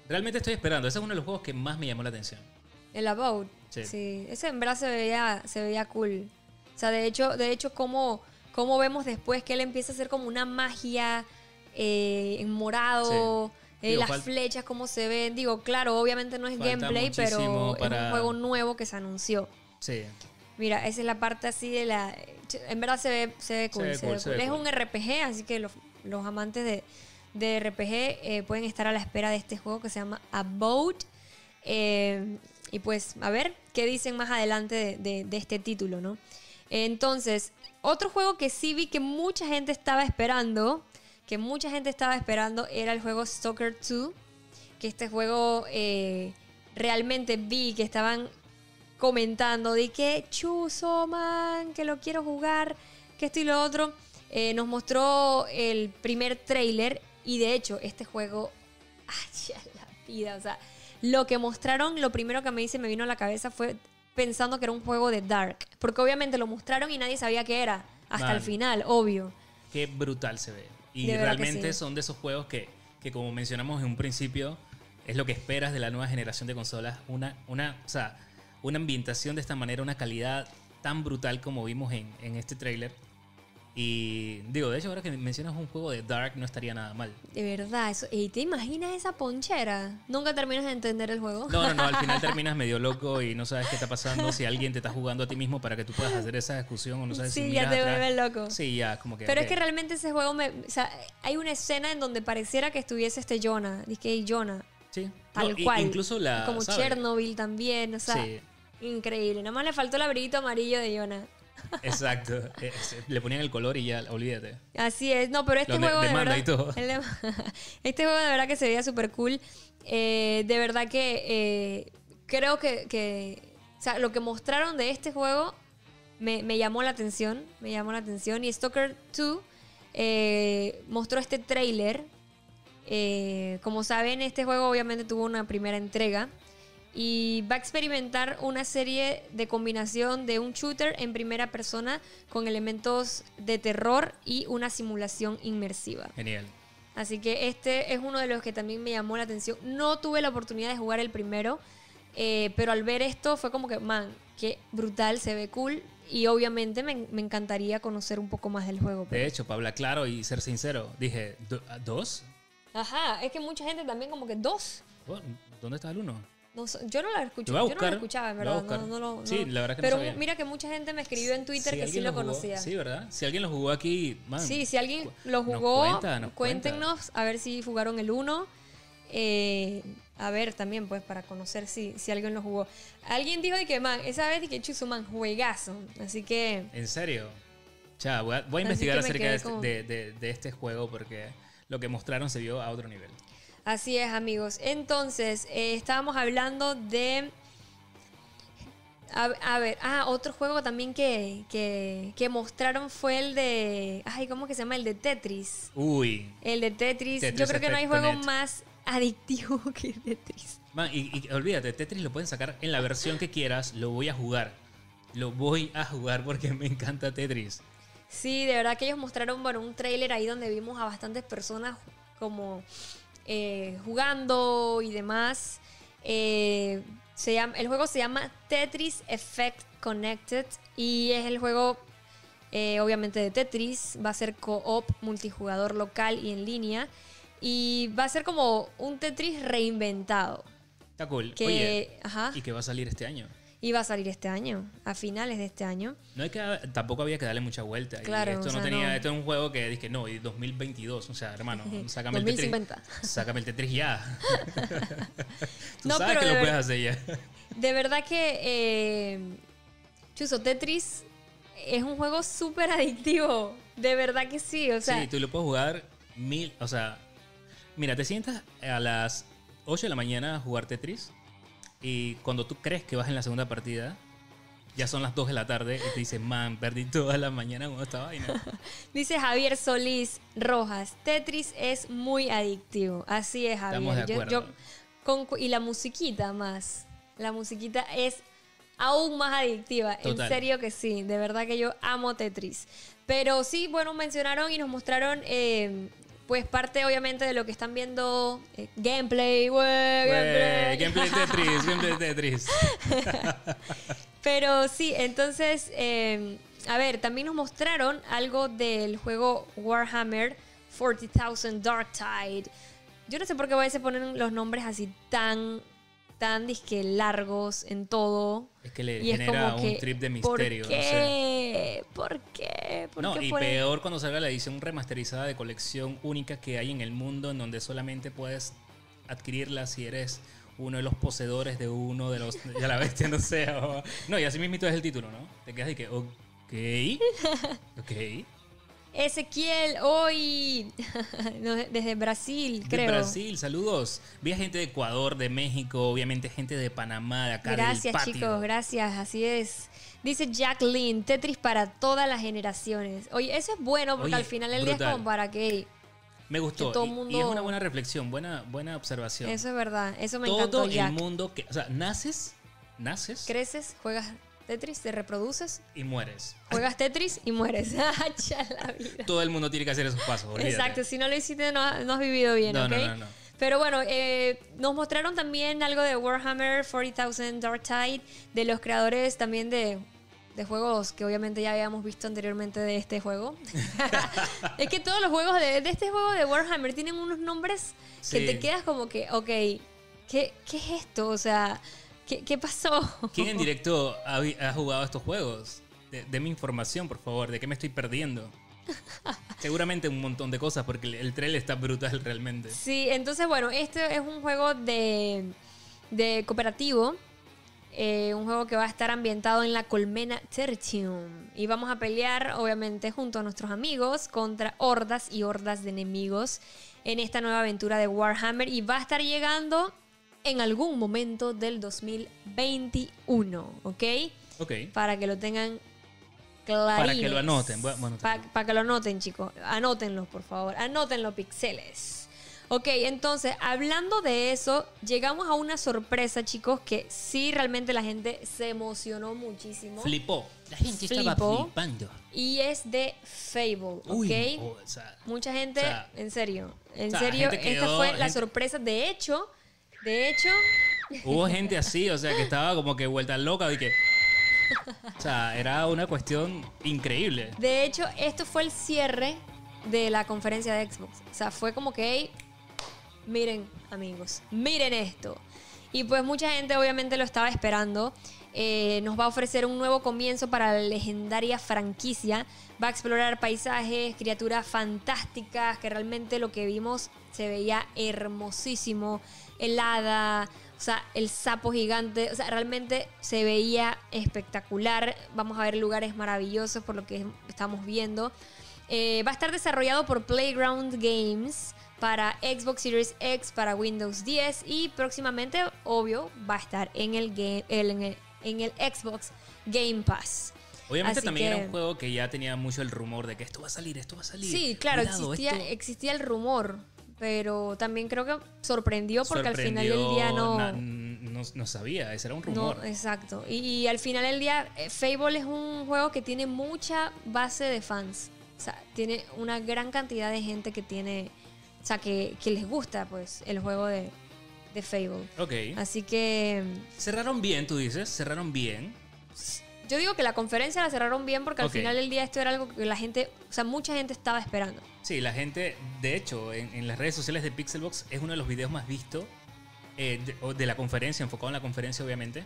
Realmente estoy esperando. Ese es uno de los juegos que más me llamó la atención. El About. Sí. Sí. Ese en verdad se veía, se veía cool. O sea, de hecho, de hecho, como, como vemos después que él empieza a hacer como una magia eh, en morado. Sí. eh, Digo, las flechas, cómo se ven. Digo, claro, obviamente no es gameplay, pero es un juego nuevo que se anunció. Sí. Mira, esa es la parte así de la. En verdad se ve, se ve cool. ve se cool, ve se cool. ve Es cool. un RPG, así que los, los amantes de, de RPG eh, pueden estar a la espera de este juego que se llama Abode. Eh, y pues, a ver qué dicen más adelante de, de- de este título, ¿no? Entonces, otro juego que sí vi que mucha gente estaba esperando, que mucha gente estaba esperando, era el juego Stalker 2. Que este juego eh, realmente vi que estaban comentando de que chuzo, man, que lo quiero jugar, que esto y lo otro. Eh, nos mostró el primer trailer y de hecho este juego, ay, ya la vida, o sea, lo que mostraron, lo primero que me dice, me vino a la cabeza fue pensando que era un juego de Dark, porque obviamente lo mostraron y nadie sabía qué era, hasta Man. el final, obvio. Qué brutal se ve. Y realmente sí. son de esos juegos que, que, como mencionamos en un principio, es lo que esperas de la nueva generación de consolas. Una, una, o sea, una ambientación de esta manera, una calidad tan brutal como vimos en, en este tráiler. Y digo, de hecho, ahora que mencionas un juego de Dark, no estaría nada mal. De verdad, eso. ¿Y te imaginas esa ponchera? Nunca terminas de entender el juego. No, no, no, al final terminas medio loco y no sabes qué está pasando, si alguien te está jugando a ti mismo para que tú puedas hacer esa discusión o no sabes si Sí, ya te atrás. vuelve loco. Sí, ya, como que... Pero es que realmente ese juego me. O sea, hay una escena en donde pareciera que estuviese este Jonah. Dice que Jonah. Sí. Tal No, cual. Incluso la... Como ¿sabes? Chernobyl también. O sea, Sí. increíble. Nada más le faltó el abriguito amarillo de Jonah. Exacto. Eh, se- Le ponían el color y ya, olvídate. Así es. No, pero este juego de verdad. y todo. este juego de verdad que se veía súper cool. Eh, de verdad que eh, creo que, que- O sea, lo que mostraron de este juego me, me llamó la atención. Me llamó la atención. Y Stalker 2 eh, mostró este trailer. Eh, como saben, este juego obviamente tuvo una primera entrega. Y va a experimentar una serie de combinación de un shooter en primera persona con elementos de terror y una simulación inmersiva. Genial. Así que este es uno de los que también me llamó la atención. No tuve la oportunidad de jugar el primero, eh, pero al ver esto fue como que, man, qué brutal, se ve cool. Y obviamente me, me encantaría conocer un poco más del juego. pero- De hecho, para hablar claro y ser sincero, dije, "¿Do- a- ¿dos? Ajá, es que mucha gente también como que dos. Oh, ¿Dónde está el uno? No yo no la a yo no la escuchaba, en verdad. No, no lo- Sí, no. la verdad que no Pero sabía. mira que mucha gente me escribió en Twitter Si que sí lo jugó- conocía. Sí, ¿verdad? Si alguien lo jugó aquí, man. Sí, si alguien lo Nos jugó, cuenta, nos cuéntenos a ver si jugaron el 1. a ver, también, pues, para conocer si, si alguien lo jugó. Alguien dijo de que, man, esa vez de que chuzo, man, juegazo. Así que, ¿En serio? Cha, voy a, voy a Así investigar acerca de este, como- de- de- de este juego porque lo que mostraron se vio a otro nivel. Así es, amigos. Entonces, eh, estábamos hablando de. A, a ver, ah, otro juego también que, que, que mostraron fue el de. Ay, ¿cómo que se llama? El de Tetris. Uy. El de Tetris. Tetris Yo creo que no hay juego más adictivo que Tetris. Man, y, y olvídate, Tetris lo pueden sacar en la versión que quieras, lo voy a jugar. Lo voy a jugar porque me encanta Tetris. Sí, de verdad que ellos mostraron bueno, un trailer ahí donde vimos a bastantes personas como eh, jugando y demás. Eh, se llama, el juego se llama Tetris Effect Connected y es el juego eh, obviamente de Tetris. Va a ser co-op, multijugador local y en línea. Y va a ser como un Tetris reinventado. Está cool. Que, Oye, ajá, y que va a salir este año. Y va a salir este año, a finales de este año. No hay que, tampoco había que darle mucha vuelta. Y Claro, esto o no tenía, no. esto es un juego que dije, no, y 2022, o sea, hermano, sácame el 2050. Tetris. Sácame el Tetris ya. Tú No, sabes pero que de lo puedes hacer ya. De verdad que eh, Chuso Tetris es un juego súper adictivo. De verdad que sí. O sea, sí, tú lo puedes jugar mil, o sea, mira, te sientas a las 8 de la mañana a jugar Tetris y cuando tú crees que vas en la segunda partida, ya son las 2 de la tarde y te dices, man, perdí toda la mañana con esta vaina. Dice Javier Solís Rojas, Tetris es muy adictivo. Así es, Javier. Estamos de Yo- acuerdo. yo- con- y la musiquita más. La musiquita es aún más adictiva. Total. En serio que sí. De verdad que yo amo Tetris. Pero sí, bueno, mencionaron y nos mostraron... eh, pues parte obviamente de lo que están viendo eh, gameplay, Güey, gameplay. gameplay Tetris, gameplay Tetris. Pero sí, entonces, eh, a ver, también nos mostraron algo del juego Warhammer 40,000 Dark Tide. Yo no sé por qué a veces ponen los nombres así tan, tan disque largos en todo. Es que le Y es genera como un que, trip de ¿por misterio. no sé. qué? ¿Por qué? ¿Por No, qué y peor cuando salga la edición remasterizada de colección única que hay en el mundo, en donde solamente puedes adquirirla si eres uno de los poseedores de uno de los. Ya la bestia, no sé. o- no, y así mismito es el título, ¿no? Te quedas y que, ok. Ok. Ezequiel, hoy, desde Brasil, De creo. Brasil, saludos. Vi a gente de Ecuador, de México, obviamente gente de Panamá, de acá Gracias, del patio. chicos, gracias, así es. Dice Jacqueline, Tetris para todas las generaciones. Oye, eso es bueno porque Oye, al final del día es como para que... Me gustó. que todo y- y, mundo- es una buena reflexión, buena, buena observación. Eso es verdad, eso me Todo encantó, el Jack. mundo que. O sea, naces, naces Creces, juegas Tetris, te reproduces, y mueres. juegas Tetris y mueres. Hacha la vida. Todo el mundo tiene que hacer esos pasos. olvídate. Exacto, si no lo hiciste no, no has vivido bien, No, ¿ok? no, no, no. Pero bueno, eh, nos mostraron también algo de Warhammer 40,000 Dark Tide, de los creadores también de, de juegos que obviamente ya habíamos visto anteriormente de este juego. es que todos los juegos de, de este juego de Warhammer tienen unos nombres que Sí. te quedas como que, ok, ¿qué, qué es esto? O sea, ¿qué, qué pasó? ¿Quién en directo ha, ha jugado estos juegos? De- Deme información, por favor. ¿De qué me estoy perdiendo? Seguramente un montón de cosas, porque el, el trailer está brutal realmente. Sí, entonces bueno, este es un juego de, de cooperativo. eh, un juego que va a estar ambientado en la colmena Tertium. Y vamos a pelear, obviamente, junto a nuestros amigos contra hordas y hordas de enemigos en esta nueva aventura de Warhammer. Y va a estar llegando en algún momento del 2021, ¿ok? Ok. Para que lo tengan clarines. Para que lo anoten. Bueno, Para que lo anoten, chicos. Anótenlo, por favor. Anótenlo, pixeles. Ok, entonces, hablando de eso, llegamos a una sorpresa, chicos, que sí realmente la gente se emocionó muchísimo. flipó. La gente estaba flipando. Y es de Fable, ¿ok? Uy, oh, o sea, Mucha gente, o sea, en serio, en o sea, serio, esta quedó- fue la gente- sorpresa. De hecho, de hecho, hubo gente así, o sea, que estaba como que vuelta loca y que. O sea, era una cuestión increíble. de hecho, esto fue el cierre de la conferencia de Xbox. O sea, fue como que, hey, miren, amigos, miren esto. Y pues mucha gente obviamente lo estaba esperando. Eh, nos va a ofrecer un nuevo comienzo para la legendaria franquicia. Va a explorar paisajes, criaturas fantásticas, que realmente lo que vimos se veía hermosísimo. Helada, o sea, el sapo gigante, o sea, realmente se veía espectacular. Vamos a ver lugares maravillosos por lo que estamos viendo. Eh, va a estar desarrollado por Playground Games para Xbox Series X, para Windows 10 y próximamente, obvio, va a estar en el, game, el- en el, en el Xbox Game Pass. Obviamente Así también que- era un juego que ya tenía mucho el rumor de que esto va a salir, esto va a salir. Sí, claro, Cuidado, existía, esto existía el rumor, pero también creo que sorprendió porque al final del día no... na- no, no sabía, ese era un rumor. No, exacto. Y, y al final del día, eh, Fable es un juego que tiene mucha base de fans. O sea, tiene una gran cantidad de gente que tiene, o sea, que, que les gusta, pues, el juego de, de Fable. Ok. Así que Cerraron bien, tú dices, cerraron bien. Yo digo que la conferencia la cerraron bien porque al final del día esto era algo que la gente, o sea, mucha gente estaba esperando. Sí, la gente, de hecho, en, en las redes sociales de Pixelbox es uno de los videos más vistos eh, de, de la conferencia, enfocado en la conferencia, obviamente.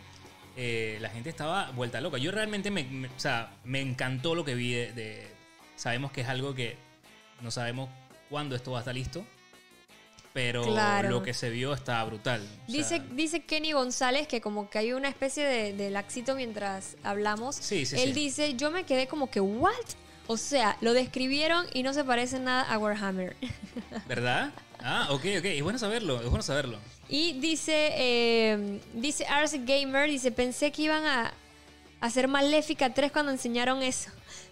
Eh, la gente estaba vuelta loca. Yo realmente me, me- o sea, me encantó lo que vi de, de- Sabemos que es algo que no sabemos cuándo esto va a estar listo. Pero Claro. lo que se vio está brutal. O sea, Dice, dice Kenny González que como que hay una especie de, de laxito mientras hablamos. Sí, sí, Él sí. dice, yo me quedé como que, ¿what? O sea, lo describieron y no se parece nada a Warhammer. ¿Verdad? Ah, ok, ok. Es bueno saberlo, es bueno saberlo. Y dice, eh, dice Ars Gamer, dice, pensé que iban a hacer Maléfica 3 cuando enseñaron eso.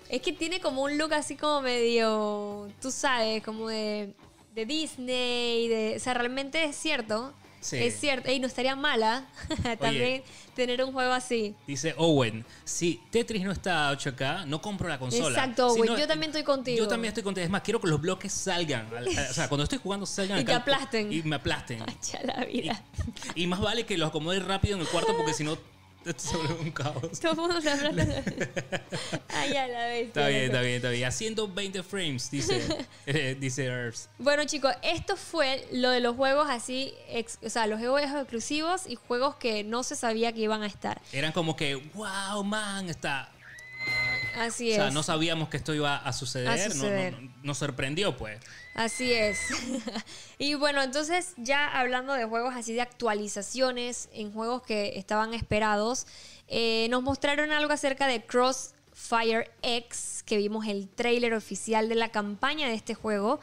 Es que tiene como un look así como medio, tú sabes, como de, de Disney, de, o sea, realmente es cierto. Sí. Es cierto, y no estaría mala también tener un juego así. Dice Owen, si Tetris no está a 8K, no compro la consola. Exacto, Si Owen, no- yo también estoy contigo. Yo también estoy contigo. Es más, quiero que los bloques salgan. al- O sea, cuando estoy jugando salgan Y te aplasten. Y me aplasten. Ya la vida. Y más vale que los acomode rápido en el cuarto porque si no, vuelve un caos. Todo el mundo se habla. Ay, a la vez. Está bien, está bien, está bien. A 120 frames, dice, eh, dice Earth. Bueno, chicos, esto fue lo de los juegos así, ex- o sea, los juegos exclusivos y juegos que no se sabía que iban a estar. Eran como que, wow, man, está. Así O es. sea, no sabíamos que esto iba a suceder. A no- no- suceder. no- nos sorprendió, pues. Así es. y bueno, entonces ya hablando de juegos así de actualizaciones en juegos que estaban esperados, eh, nos mostraron algo acerca de Crossfire X, que vimos el tráiler oficial de la campaña de este juego.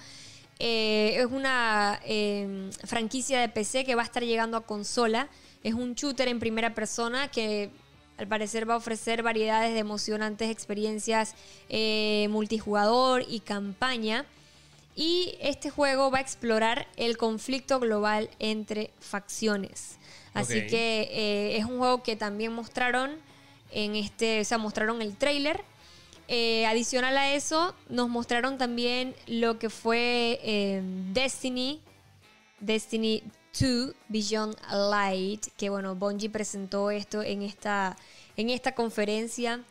Eh, es una eh, franquicia de PC que va a estar llegando a consola. Es un shooter en primera persona que al parecer va a ofrecer variedades de emocionantes experiencias eh, multijugador y campaña. Y este juego va a explorar el conflicto global entre facciones. Así que eh, es un juego que también mostraron en este, o sea, mostraron el trailer. Eh, adicional a eso, nos mostraron también lo que fue eh, Destiny, Destiny 2 Beyond Light, que bueno, Bungie presentó esto en esta, en esta conferencia.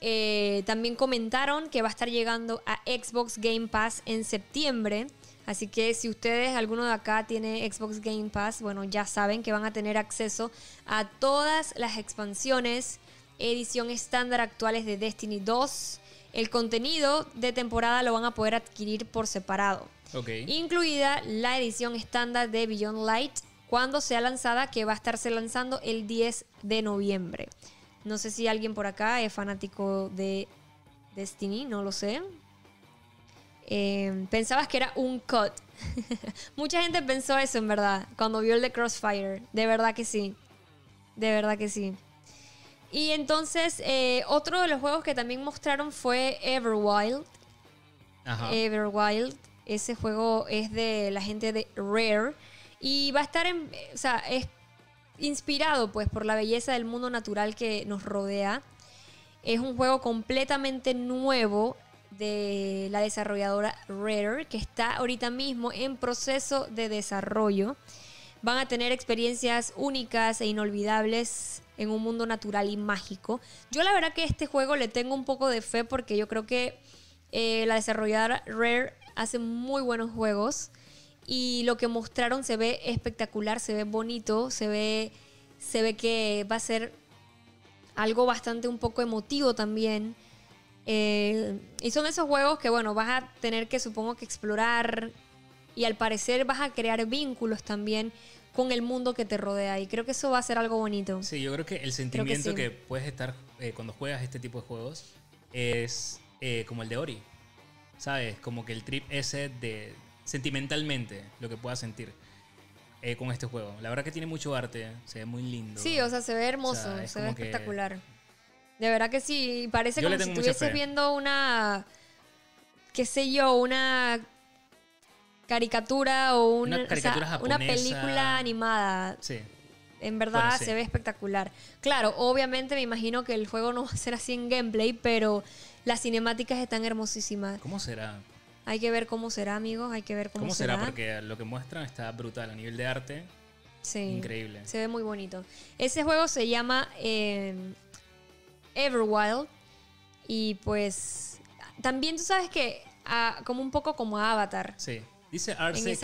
Eh, también comentaron que va a estar llegando a Xbox Game Pass en septiembre. Así que si ustedes, alguno de acá tiene Xbox Game Pass, bueno, ya saben que van a tener acceso a todas las expansiones, edición estándar actuales de Destiny 2. El contenido de temporada lo van a poder adquirir por separado Ok. incluida la edición estándar de Beyond Light cuando sea lanzada, que va a estarse lanzando el 10 de noviembre. No sé si alguien por acá es fanático de Destiny, no lo sé. Eh, pensabas que era un cut. Mucha gente pensó eso en verdad, cuando vio el de Crossfire. De verdad que sí. De verdad que sí. Y entonces, eh, otro de los juegos que también mostraron fue Everwild. Ajá. Everwild. Ese juego es de la gente de Rare. Y va a estar en. O sea, es inspirado pues por la belleza del mundo natural que nos rodea. Es un juego completamente nuevo de la desarrolladora Rare, que está ahorita mismo en proceso de desarrollo. Van a tener experiencias únicas e inolvidables en un mundo natural y mágico. Yo la verdad que a este juego le tengo un poco de fe porque yo creo que eh, la desarrolladora Rare hace muy buenos juegos y lo que mostraron se ve espectacular, se ve bonito, se ve, se ve que va a ser algo bastante un poco emotivo también. Eh, y son esos juegos que, bueno, vas a tener que, supongo que explorar y al parecer vas a crear vínculos también con el mundo que te rodea. Y creo que eso va a ser algo bonito. Sí, yo creo que el sentimiento sí. que, puedes estar eh, cuando juegas este tipo de juegos es eh, como el de Ori. ¿Sabes? Como que el trip ese de sentimentalmente lo que puedas sentir eh, con este juego. La verdad que tiene mucho arte, se ve muy lindo. Sí, o sea, se ve hermoso, O sea, es se ve que- espectacular. De verdad que sí, parece Yo como si estuvieses viendo una, qué sé yo, una caricatura o una, Una o sea, caricatura una japonesa. película animada. Sí. En verdad Bueno, sí. se ve espectacular. Claro, obviamente me imagino que el juego no va a ser así en gameplay, pero las cinemáticas están hermosísimas. ¿Cómo será? Hay que ver cómo será, amigos, hay que ver cómo, ¿Cómo será? Porque lo que muestran está brutal a nivel de arte. Sí. Increíble. Se ve muy bonito. Ese juego se llama eh, Everwild. Y pues también tú sabes que ah, como un poco como Avatar. Sí. Dice Arce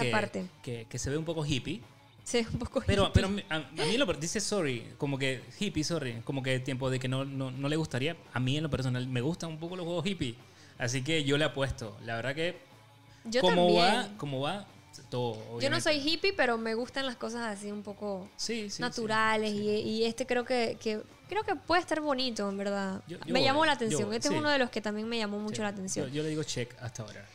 que, que se ve un poco hippie. Se ve un poco Pero, hippie. pero a, a mí lo dice sorry, como que hippie, sorry, como que tiempo de que no, no, no le gustaría. A mí en lo personal me gustan un poco los juegos hippie. Así que yo le apuesto. La verdad que Yo como también. va, como va, todo. Yo no soy hippie, pero me gustan las cosas así un poco Sí, sí, sí, naturales. sí. Y, y este creo que, que creo que puede estar bonito, en verdad. Yo- yo me voy, llamó la atención. voy, este sí. es uno de los que también me llamó mucho Sí, la atención. Yo, yo le digo check hasta ahora.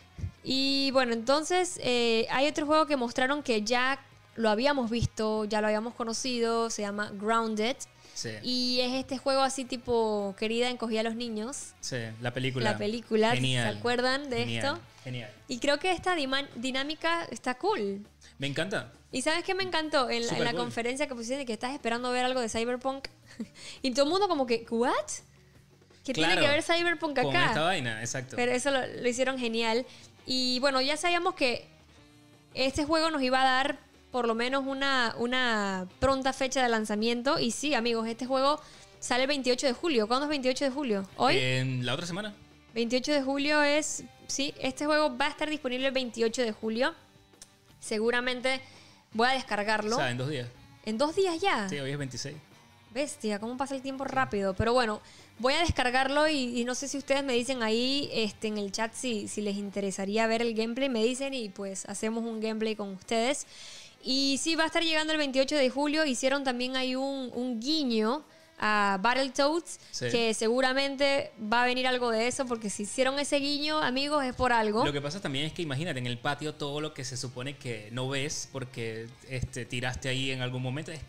Y bueno, entonces eh, hay otro juego que mostraron que ya lo habíamos visto, ya lo habíamos conocido, se llama Grounded. Sí. Y es este juego así tipo querida encogía a los niños. Sí, la película. La película, Genial. ¿se acuerdan de Genial, esto? Genial. Y creo que esta dinámica está cool. Me encanta. ¿Y sabes qué me encantó? En la, en Súper la cool. conferencia que pusieron de que estás esperando ver algo de Cyberpunk. y todo el mundo como que, ¿what? ¿Qué tiene que ver Cyberpunk Con acá? esta vaina, exacto. Pero eso lo, lo hicieron genial. Y bueno, ya sabíamos que este juego nos iba a dar por lo menos una, una pronta fecha de lanzamiento. Y sí, amigos, este juego sale el 28 de julio. ¿Cuándo es 28 de julio? ¿Hoy? En la otra semana. 28 de julio es... Sí, este juego va a estar disponible el 28 de julio. Seguramente voy a descargarlo. O sea, en dos días. En dos días ya. Sí, hoy es 26. Bestia, cómo pasa el tiempo rápido. Pero bueno, voy a descargarlo y, y no sé si ustedes me dicen ahí este, en el chat si, si les interesaría ver el gameplay. Me dicen y pues hacemos un gameplay con ustedes. Y sí, va a estar llegando el 28 de julio. Hicieron también ahí un, un guiño a Battletoads, Sí. que seguramente va a venir algo de eso, porque si hicieron ese guiño, amigos, es por algo. Lo que pasa también es que imagínate en el patio todo lo que se supone que no ves porque este, tiraste ahí en algún momento. Es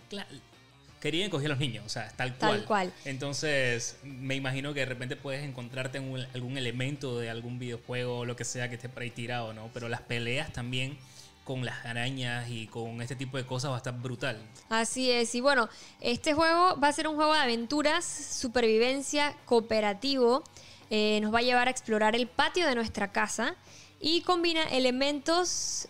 Querían coger a los niños, o sea, tal cual. Tal cual. Entonces, me imagino que de repente puedes encontrarte en un- algún elemento de algún videojuego o lo que sea que esté por ahí tirado, ¿no? Pero las peleas también con las arañas y con este tipo de cosas va a estar brutal. Así es, y bueno, este juego va a ser un juego de aventuras, supervivencia, cooperativo. Eh, nos va a llevar a explorar el patio de nuestra casa y combina elementos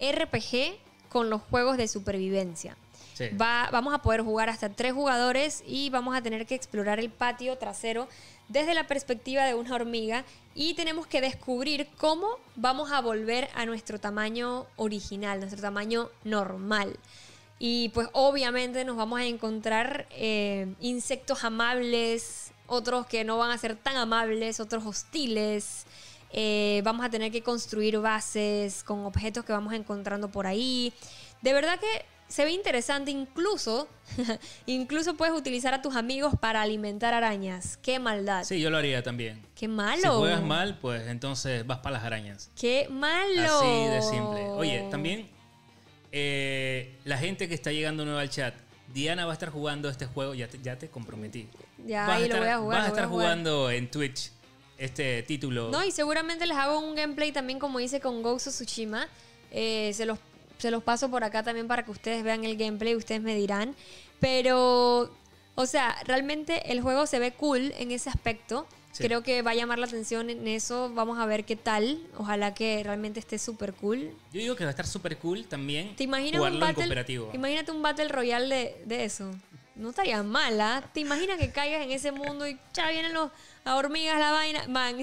RPG con los juegos de supervivencia. Sí. Va- vamos a poder jugar hasta tres jugadores y vamos a tener que explorar el patio trasero desde la perspectiva de una hormiga y tenemos que descubrir cómo vamos a volver a nuestro tamaño original, nuestro tamaño normal. Y pues obviamente nos vamos a encontrar eh, insectos amables, otros que no van a ser tan amables, otros hostiles. Eh, vamos a tener que construir bases con objetos que vamos encontrando por ahí. De verdad que se ve interesante, incluso, incluso puedes utilizar a tus amigos para alimentar arañas. Qué maldad. Sí, yo lo haría también. Qué malo. Si juegas mal, pues entonces vas para las arañas. Qué malo. Así de simple. Oye, también eh, la gente que está llegando nueva al chat, Diana va a estar jugando este juego, ya te, ya te comprometí. Ya, vas ahí a lo voy a jugar, Vas a estar jugando en Twitch este título. No, y seguramente les hago un gameplay también como hice con Ghost of Tsushima. Eh, se, los, se los paso por acá también para que ustedes vean el gameplay, ustedes me dirán. Pero, o sea, realmente el juego se ve cool en ese aspecto. Sí. Creo que va a llamar la atención en eso. Vamos a ver qué tal. Ojalá que realmente esté súper cool. Yo digo que va a estar súper cool también ¿Te imaginas un battle? cooperativo. Imagínate un battle royale de, de eso. No estaría mala. ¿Te imaginas que caigas en ese mundo y ya vienen los las hormigas, la vaina? Man,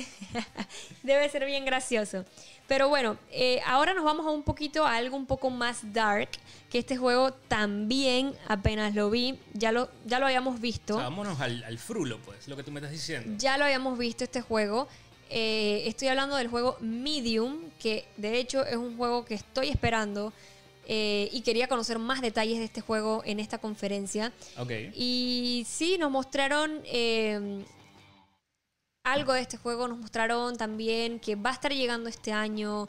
debe ser bien gracioso. Pero bueno, eh, ahora nos vamos a un poquito a algo un poco más dark. Que este juego también, apenas lo vi, ya lo, ya lo habíamos visto. O sea, vámonos al, al frulo, pues, lo que tú me estás diciendo. Ya lo habíamos visto este juego. Eh, estoy hablando del juego Medium, que de hecho es un juego que estoy esperando. Eh, y quería conocer más detalles de este juego en esta conferencia. Ok. Y sí, nos mostraron eh, algo de este juego, nos mostraron también que va a estar llegando este año.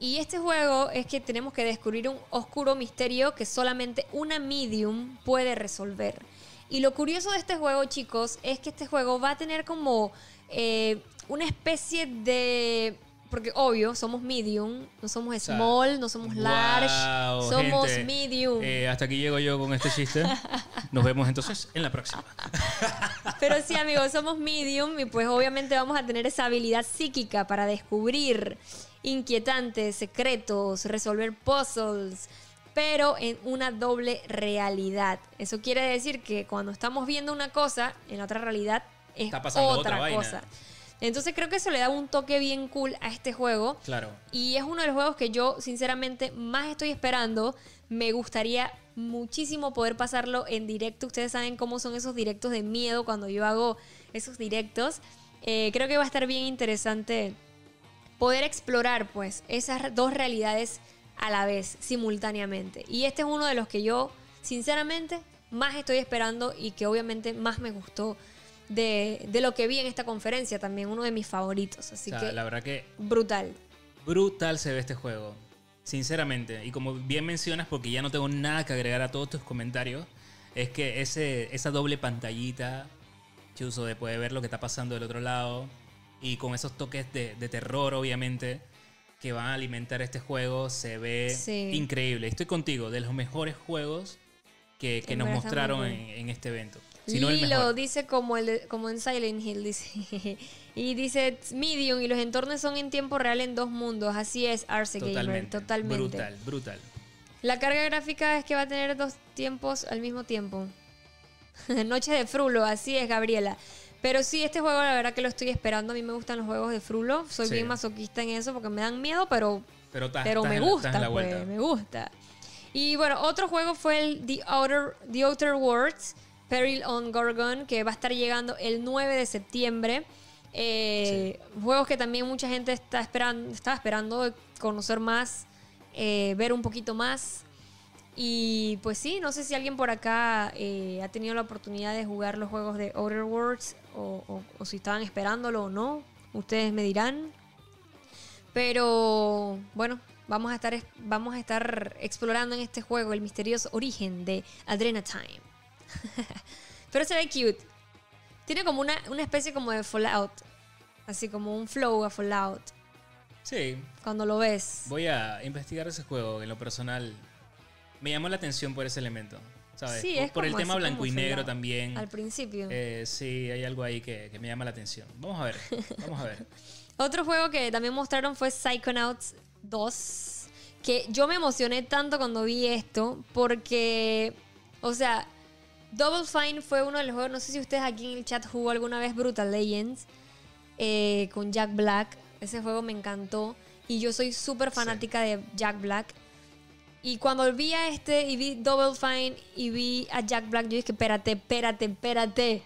Y este juego es que tenemos que descubrir un oscuro misterio que solamente una medium puede resolver. Y lo curioso de este juego, chicos, es que este juego va a tener como eh, una especie de... Porque obvio, somos medium, no somos sea, small, no somos large, Wow, somos gente, medium. eh, hasta aquí llego yo con este chiste. Nos vemos entonces en la próxima. Pero sí, amigos, somos medium y pues obviamente vamos a tener esa habilidad psíquica para descubrir inquietantes, secretos, resolver puzzles, pero en una doble realidad. Eso quiere decir que cuando estamos viendo una cosa, en la otra realidad es Está pasando otra, otra vaina. Entonces creo que eso le da un toque bien cool a este juego. Claro. Y es uno de los juegos que yo, sinceramente, más estoy esperando. Me gustaría muchísimo poder pasarlo en directo. Ustedes saben cómo son esos directos de miedo cuando yo hago esos directos. Eh, creo que va a estar bien interesante poder explorar, pues, esas dos realidades a la vez, simultáneamente. Y este es uno de los que yo, sinceramente, más estoy esperando y que obviamente más me gustó de, de lo que vi en esta conferencia también, uno de mis favoritos. Así O sea, que la verdad que brutal. brutal se ve este juego. Sinceramente. Y como bien mencionas, porque ya no tengo nada que agregar a todos tus comentarios, es que ese, esa doble pantallita, Chuso, de poder ver lo que está pasando del otro lado, y con esos toques de, de terror, obviamente, que van a alimentar este juego, se ve Sí. increíble. Estoy contigo, de los mejores juegos que, que nos mostraron en este evento. El Lilo dice como, el como en Silent Hill, dice. y dice Medium y los entornos son en tiempo real en dos mundos. Así es, Arce Gamer, Totalmente. Brutal, brutal. La carga gráfica es que va a tener dos tiempos al mismo tiempo. Noche de Frulo, así es, Gabriela. Pero sí, este juego la verdad que lo estoy esperando. A mí me gustan los juegos de Frulo. Soy Sí. bien masoquista en eso porque me dan miedo, pero, Pero, ta- pero estás me gusta, pues, me gusta. Y bueno, otro juego fue el The Outer, The Outer Worlds, Peril on Gorgon, que va a estar llegando el 9 de septiembre. Eh, Juegos que también mucha gente está esperando, está esperando conocer más, eh, ver un poquito más. Y pues sí, no sé si alguien por acá eh, ha tenido la oportunidad de jugar los juegos de Outer Worlds o, o- o si estaban esperándolo o no. Ustedes me dirán. Pero bueno, vamos a estar, vamos a estar explorando en este juego el misterioso origen de Adrena Time. Pero se ve cute. Tiene como una, una especie como de Fallout. Así como un flow a Fallout. Sí, Cuando lo ves. Voy a investigar ese juego en lo personal. Me llamó la atención por ese elemento. ¿Sabes? Sí, por, es por el tema blanco y negro Fallout. también. Al principio. Eh, sí, hay algo ahí que, que me llama la atención. Vamos a ver. Vamos a ver. Otro juego que también mostraron fue Psychonauts 2. Que yo me emocioné tanto cuando vi esto. Porque, o sea, Double Fine fue uno de los juegos. No sé si ustedes aquí en el chat jugó alguna vez Brutal Legends. eh, con Jack Black. Ese juego me encantó. Y yo soy súper fanática de Jack Black. Y cuando vi a este y vi Double Fine y vi a Jack Black, yo dije, espérate, espérate, espérate.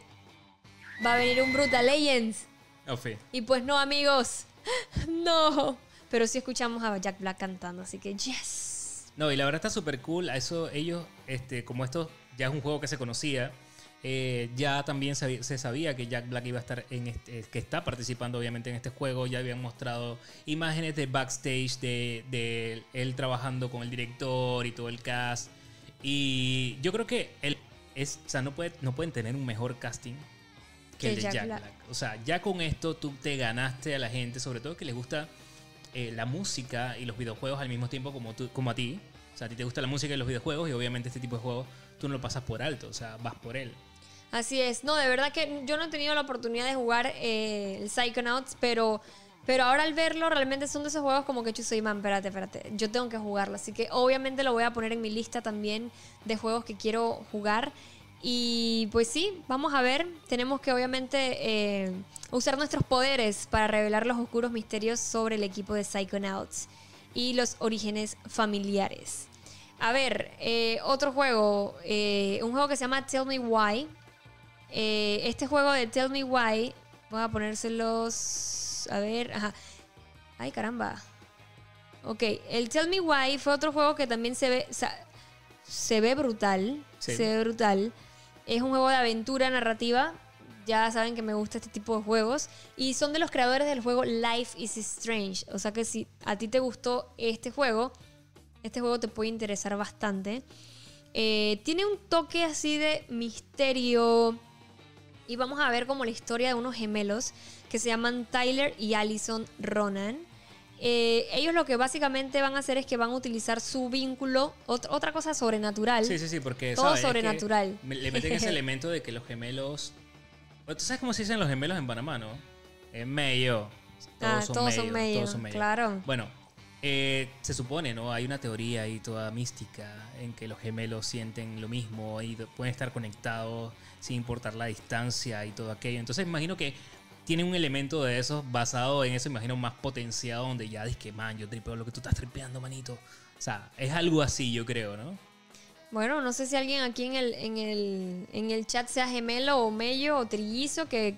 Va a venir un Brutal Legends. Oh, sí. Y pues no, amigos. No. Pero sí escuchamos a Jack Black cantando, así que yes. No, y la verdad está súper cool. A eso ellos, este, como esto ya es un juego que se conocía, eh, ya también se sabía que Jack Black iba a estar en este, que está participando obviamente en este juego. Ya habían mostrado imágenes de backstage de, de él trabajando con el director y todo el cast. Y yo creo que él es, o sea, no, puede, no pueden tener un mejor casting que, el de Jack, Black. O sea, ya con esto tú te ganaste a la gente, sobre todo que les gusta eh, la música y los videojuegos al mismo tiempo como, tú, como a ti. O sea, a ti te gusta la música y los videojuegos y obviamente este tipo de juegos tú no lo pasas por alto, o sea, vas por él. Así es. No, de verdad que yo no he tenido la oportunidad de jugar eh, el Psychonauts, pero, pero ahora al verlo realmente son de esos juegos como que yo soy, man, espérate, espérate, yo tengo que jugarlo. Así que obviamente lo voy a poner en mi lista también de juegos que quiero jugar. Y pues sí, vamos a ver. Tenemos que obviamente eh, usar nuestros poderes para revelar los oscuros misterios sobre el equipo de Psychonauts y los orígenes familiares. A ver, eh, otro juego, eh, un juego que se llama Tell Me Why. Eh, este juego de Tell Me Why, voy a ponérselos, a ver, ajá. Ay, caramba. Ok, el Tell Me Why fue otro juego que también se ve, o sea, se ve brutal, Sí. se ve brutal. Es un juego de aventura narrativa. Ya saben que me gusta este tipo de juegos. Y son de los creadores del juego Life is Strange. O sea que si a ti te gustó este juego, este juego te puede interesar bastante. Eh, tiene un toque así de misterio. Y vamos a ver como la historia de unos gemelos que se llaman Tyler y Allison Ronan. Eh, ellos lo que básicamente van a hacer es que van a utilizar su vínculo, ot- otra cosa sobrenatural. Sí, sí, sí, porque Todo ¿sabes? Es que sobrenatural. le meten ese elemento de que los gemelos... ¿Tú sabes cómo se dicen los gemelos en Panamá, no? Es medio. Ah, todos son medio, todos son medio. claro. Bueno, eh, se supone, ¿no? Hay una teoría ahí toda mística en que los gemelos sienten lo mismo y de- pueden estar conectados sin importar la distancia y todo aquello. Entonces imagino que tiene un elemento de eso basado en eso, imagino más potenciado, donde ya dices que, man, yo tripeo lo que tú estás tripeando, manito. O sea, es algo así, yo creo, ¿no? Bueno, no sé si alguien aquí en el, en el, en el chat sea gemelo o mello o trillizo que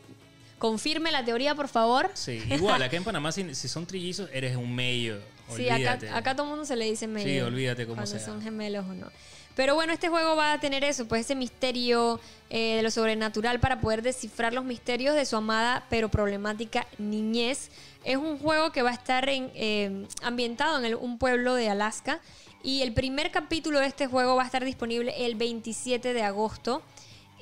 confirme la teoría, por favor. Sí, igual, acá en Panamá, si, si son trillizos, eres un medio. Sí, acá, acá todo el mundo se le dice medio. Sí, olvídate cómo Cuando sea. son gemelos o no. Pero bueno, este juego va a tener eso, pues ese misterio eh, de lo sobrenatural para poder descifrar los misterios de su amada pero problemática niñez. Es un juego que va a estar en, eh, ambientado en el- un pueblo de Alaska. Y el primer capítulo de este juego va a estar disponible el 27 de agosto.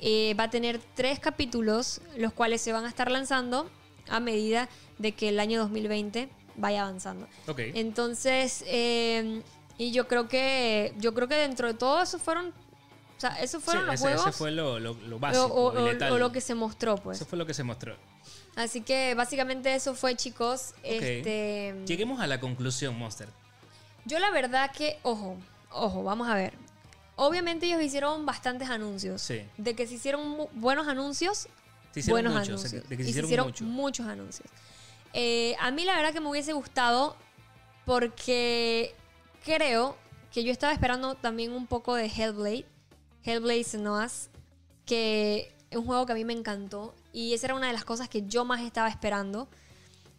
Eh, va a tener tres capítulos, los cuales se van a estar lanzando a medida de que el año 2020 vaya avanzando. Ok. Entonces, eh, y yo creo que yo creo que dentro de todo eso fueron, o sea, esos fueron Sí, los ese, juegos ese fue lo, lo- básico, o- lo que se mostró, pues. Eso fue lo que se mostró. Así que básicamente eso fue, chicos. Este, Lleguemos a la conclusión, Monster. yo la verdad que, ojo, ojo, vamos a ver. Obviamente ellos hicieron bastantes anuncios. Sí. De que se hicieron buenos anuncios, Se hicieron buenos muchos, anuncios. de que se y hicieron se hicieron muchos anuncios. Eh, a mí la verdad que me hubiese gustado porque creo que yo estaba esperando también un poco de Hellblade. Hellblade Senua's, que es un juego que a mí me encantó. Y esa era una de las cosas que yo más estaba esperando.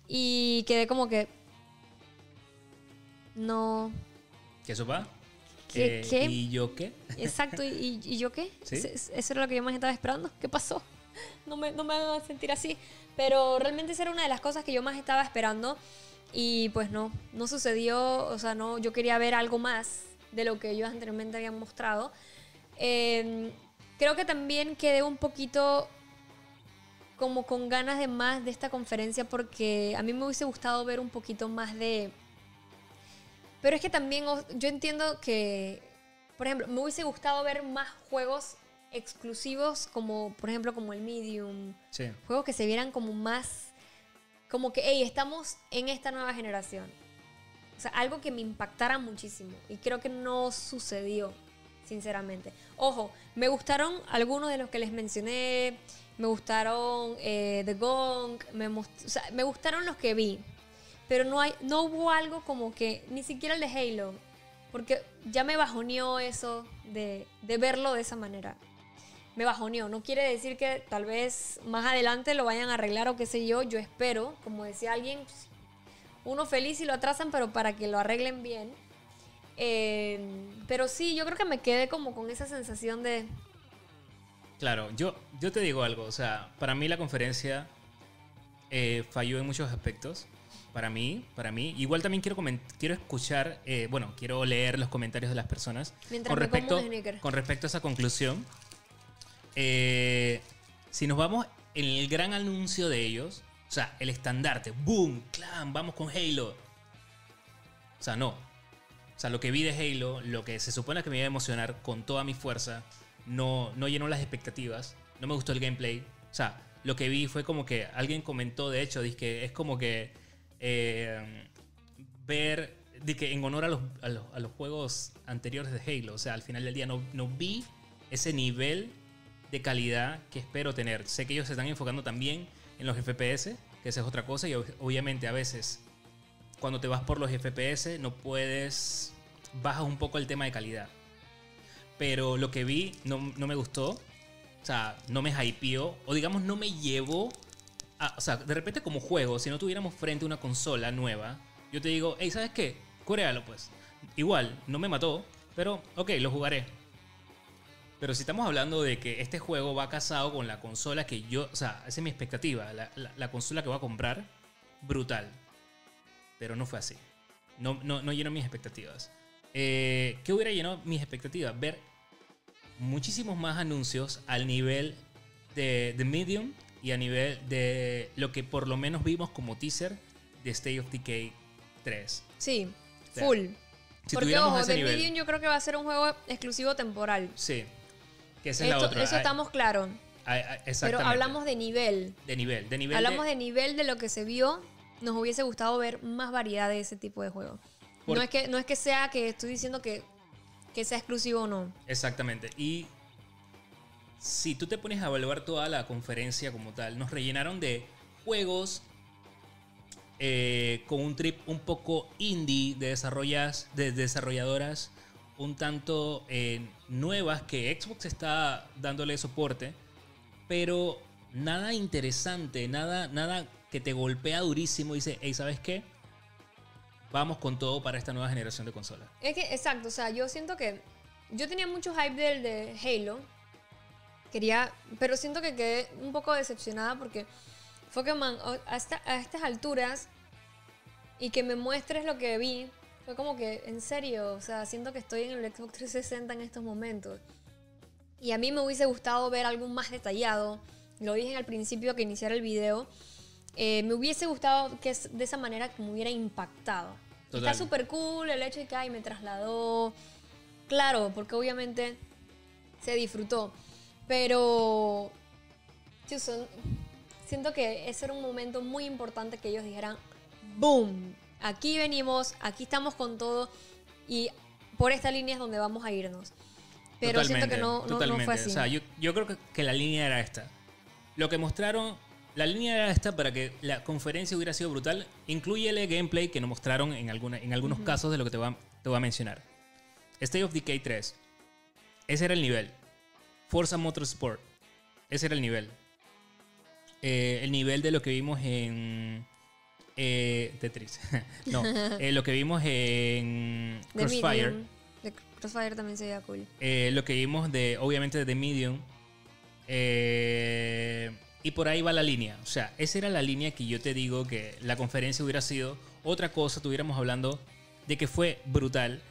Y quedé como que... No... ¿Qué eso va? ¿Qué- Eh, qué? ¿Y yo qué? Exacto, ¿y, y yo qué? Eso era lo que yo más estaba esperando. ¿Qué pasó? No me, no me hagan sentir así. Pero realmente esa era una de las cosas que yo más estaba esperando. Y pues no, no sucedió. O sea, no, yo quería ver algo más de lo que ellos anteriormente habían mostrado. Eh, creo que también quedé un poquito como con ganas de más de esta conferencia porque a mí me hubiese gustado ver un poquito más de... Pero es que también yo entiendo que, por ejemplo, me hubiese gustado ver más juegos exclusivos como, por ejemplo, como el Medium. Sí. Juegos que se vieran como más... Como que, hey, estamos en esta nueva generación. O sea, algo que me impactara muchísimo. Y creo que no sucedió, sinceramente. Ojo, me gustaron algunos de los que les mencioné. Me gustaron eh, The Gong. Me, o sea, me gustaron los que vi. Pero no, hay, no hubo algo como que, ni siquiera el de Halo. Porque ya me bajoneó eso de, de verlo de esa manera. Me bajoneó. No quiere decir que tal vez más adelante lo vayan a arreglar o qué sé yo. Yo espero, como decía alguien, pues, uno feliz si lo atrasan, pero para que lo arreglen bien. Eh, pero sí, yo creo que me quedé como con esa sensación de... Claro, yo, yo te digo algo. O sea, para mí la conferencia eh, falló en muchos aspectos. Para mí, para mí. Igual también quiero, quiero escuchar, eh, bueno, quiero leer los comentarios de las personas Mientras con respecto, con respecto a esa conclusión. Eh, si nos vamos en el gran anuncio de ellos, o sea, el estandarte, boom, clan, vamos con Halo. O sea, no. O sea, lo que vi de Halo, lo que se supone que me iba a emocionar con toda mi fuerza, no, no llenó las expectativas. No me gustó el gameplay. O sea, lo que vi fue como que alguien comentó, de hecho, dice que es como que eh, ver, de que en honor a los, a, los, a los juegos anteriores de Halo, o sea, al final del día no, no vi ese nivel de calidad que espero tener. Sé que ellos se están enfocando también en los FPS, que esa es otra cosa, y ob- obviamente a veces cuando te vas por los FPS no puedes, bajas un poco el tema de calidad. Pero lo que vi no, no me gustó, o sea, no me hypeó, o digamos no me llevó a, o sea, de repente como juego, si no tuviéramos frente a una consola nueva, yo te digo, hey, ¿sabes qué? Coréalo pues. Igual, no me mató, pero ok, lo jugaré. Pero si estamos hablando de que este juego va casado con la consola que yo, o sea, esa es mi expectativa, la, la- la consola que voy a comprar, brutal. Pero no fue así. No, no, no llenó mis expectativas. Eh, ¿Qué hubiera llenado mis expectativas? Ver muchísimos más anuncios al nivel de, de Medium y a nivel de lo que por lo menos vimos como teaser de State of Decay 3. Sí, sea, full. Si Porque, ojo, nivel. Medium yo creo que va a ser un juego exclusivo temporal. Sí. Que esa es la Esto- otra. eso estamos claros. Pero hablamos de nivel. de nivel. De nivel Hablamos de- de nivel de lo que se vio. Nos hubiese gustado ver más variedad de ese tipo de juegos. Por- No, es que, no es que sea que estoy diciendo que, que sea exclusivo o no. Exactamente. Y si tú te pones a evaluar toda la conferencia como tal, nos rellenaron de juegos eh, con un trip un poco indie de, desarrollas, de desarrolladoras un tanto eh, nuevas que Xbox está dándole soporte, pero nada interesante, nada, nada que te golpea durísimo y dice, hey, ¿sabes qué? vamos con todo para esta nueva generación de consolas. Es que, exacto, o sea, yo siento que yo tenía mucho hype del de Halo. Quería, pero siento que quedé un poco decepcionada porque fue que, man, a, a estas alturas y que me muestres lo que vi, fue como que, en serio, o sea, siento que estoy en el Xbox 360 en estos momentos. Y a mí me hubiese gustado ver algo más detallado. Lo dije al principio que iniciara el video. Eh, me hubiese gustado que de esa manera me hubiera impactado. Está súper cool el hecho de que ay, me trasladó. Claro, porque obviamente se disfrutó. Pero siento que ese era un momento muy importante que ellos dijeran, ¡boom! Aquí venimos, aquí estamos con todo y por esta línea es donde vamos a irnos. Pero siento que no, fue así. O sea, yo, yo creo que, que la línea era esta. Lo que mostraron la línea era esta para que la conferencia hubiera sido brutal. Incluye el gameplay que nos mostraron en, alguna, en algunos casos de lo que te voy, a, te voy a mencionar. State of Decay 3. Ese era el nivel. Forza Motorsport. Ese era el nivel. Eh, el nivel de lo que vimos en eh, Tetris. no, eh, lo que vimos en Crossfire. Crossfire también se veía cool. Eh, lo que vimos de, obviamente, de The Medium. Eh, y por ahí va la línea. O sea, esa era la línea que yo te digo que la conferencia hubiera sido otra cosa. Estuviéramos hablando de que fue brutal,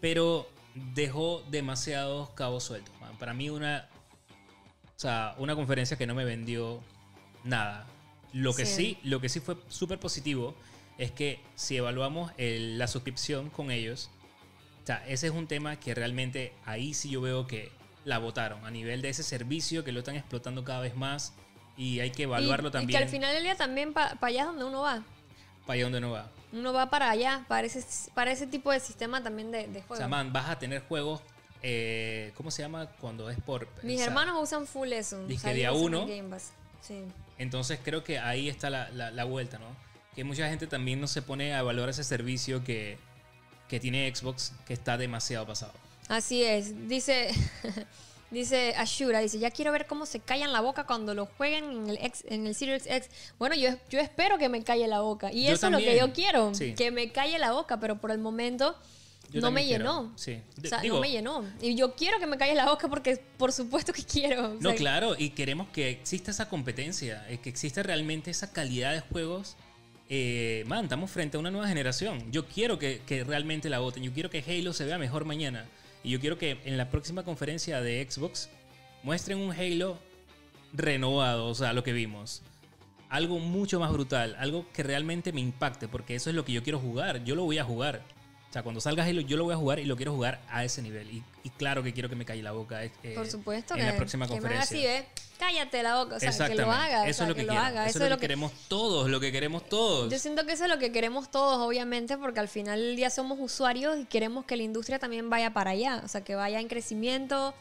pero dejó demasiados cabos sueltos. Para mí una, o sea, una conferencia que no me vendió nada. Lo que sí, lo que sí fue súper positivo es que si evaluamos la suscripción con ellos, o sea, ese es un tema que realmente ahí sí yo veo que la votaron a nivel de ese servicio que lo están explotando cada vez más y hay que evaluarlo también. Y que al final del día también para allá donde uno va. Para allá donde uno va. Uno va para allá, para ese, para ese tipo de sistema también de, de juegos. O sea, man, vas a tener juegos, eh, ¿cómo se llama? Cuando es por... Mis hermanos usan full eso. Dije día uno. Sí. Entonces creo que ahí está la, la, vuelta, ¿no? Que mucha gente también no se pone a evaluar ese servicio que, que tiene Xbox, que está demasiado pasado. Así es. Dice... Dice Ashura, dice, ya quiero ver cómo se callan la boca cuando lo jueguen en el, X, en el Series X. Bueno, yo, yo espero que me calle la boca. Y eso es lo que yo quiero, que me calle la boca, pero por el momento no me llenó. Sí. O sea, no me llenó. Y yo quiero que me calle la boca porque por supuesto que quiero. no, claro, y queremos que exista esa competencia, eh, que exista realmente esa calidad de juegos. Eh, man, estamos frente a una nueva generación. Yo quiero que, que realmente la voten. Yo quiero que Halo se vea mejor mañana. Y yo quiero que en la próxima conferencia de Xbox muestren un Halo renovado, o sea, lo que vimos. Algo mucho más brutal, algo que realmente me impacte, porque eso es lo que yo quiero jugar. Yo lo voy a jugar. O sea, cuando salga Halo, yo lo voy a jugar y lo quiero jugar a ese nivel. Y, claro que quiero que me calle la boca. Eh, Por supuesto en que, la próxima conferencia. así, ¿eh? Cállate la boca, o sea, que lo haga. Eso es lo que, lo haga. Eso, es lo que queremos todos, lo que queremos todos. Yo siento que eso es lo que queremos todos, obviamente, porque al final del día somos usuarios y queremos que la industria también vaya para allá. O sea, que vaya en crecimiento,